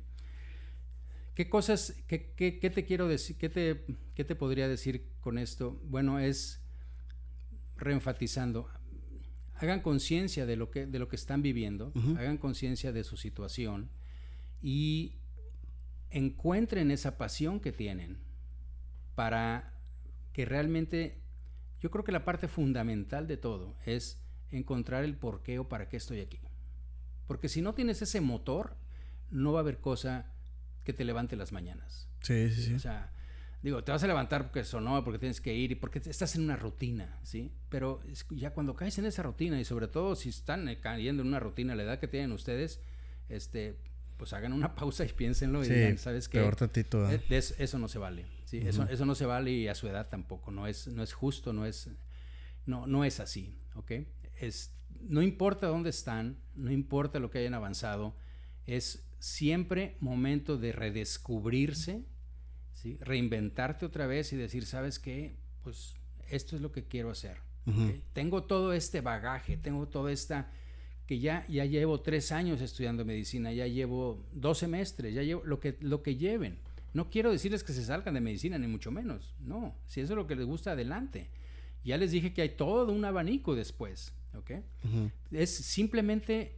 ¿Qué cosas, qué, qué, qué, te quiero decir, qué te, qué te podría decir con esto? Bueno, es reenfatizando, hagan conciencia de, lo que, de lo que están viviendo, hagan conciencia de su situación y encuentren esa pasión que tienen para que realmente, yo creo que la parte fundamental de todo es encontrar el por qué o para qué estoy aquí. Porque si no tienes ese motor, no va a haber cosa que te levante las mañanas. Sí, sí, sí. O sea, digo, te vas a levantar porque sonó, porque tienes que ir y porque estás en una rutina, ¿sí? Pero ya cuando caes en esa rutina y sobre todo si están cayendo en una rutina a la edad que tienen ustedes, este, pues hagan una [LAUGHS] pausa y piénsenlo y digan, ¿sabes qué? Tantito. ¿eh? eso no se vale, ¿sí? eso, eso no se vale y a su edad tampoco, no es, no es justo, no es, no, no es así, ¿ok? Es, no importa dónde están, no importa lo que hayan avanzado, es siempre momento de redescubrirse, ¿sí? reinventarte otra vez y decir, ¿sabes qué? Pues esto es lo que quiero hacer. Tengo todo este bagaje, tengo toda esta que ya, ya llevo tres años estudiando medicina, ya llevo dos semestres, ya llevo lo que, lo que lleven. No quiero decirles que se salgan de medicina, ni mucho menos. No, si eso es lo que les gusta, adelante. Ya les dije que hay todo un abanico después. ¿ok? Es simplemente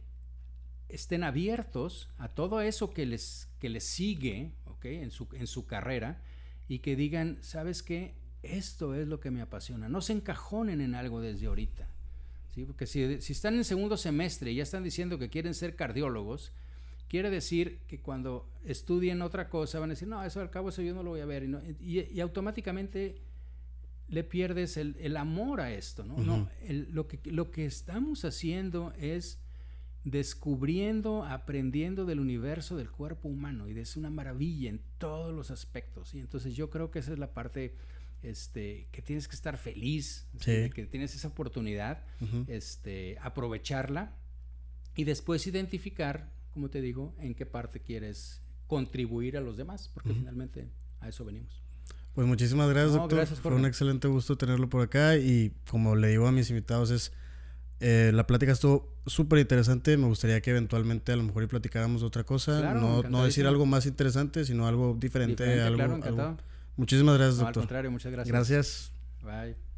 estén abiertos a todo eso que les, que les sigue ¿okay? en, su, en su carrera y que digan, ¿sabes qué? Esto es lo que me apasiona. No se encajonen en algo desde ahorita. ¿sí? Porque si, si están en segundo semestre y ya están diciendo que quieren ser cardiólogos, quiere decir que cuando estudien otra cosa van a decir, no, eso al cabo eso yo no lo voy a ver. Y, y, automáticamente le pierdes el, amor a esto, ¿no? no lo, que, lo que estamos haciendo es descubriendo, aprendiendo del universo del cuerpo humano y es una maravilla en todos los aspectos. Y entonces yo creo que esa es la parte este, que tienes que estar feliz, que tienes esa oportunidad, este, aprovecharla y después identificar, como te digo, en qué parte quieres contribuir a los demás, porque finalmente a eso venimos. Pues muchísimas gracias, doctor. Fue un excelente gusto tenerlo por acá y como le digo a mis invitados es eh, la plática estuvo súper interesante. Me gustaría que eventualmente a lo mejor y platicáramos de otra cosa. no, no, decir algo más interesante, sino algo diferente. algo, Muchísimas gracias, doctor. Al contrario, muchas gracias. Gracias. Bye.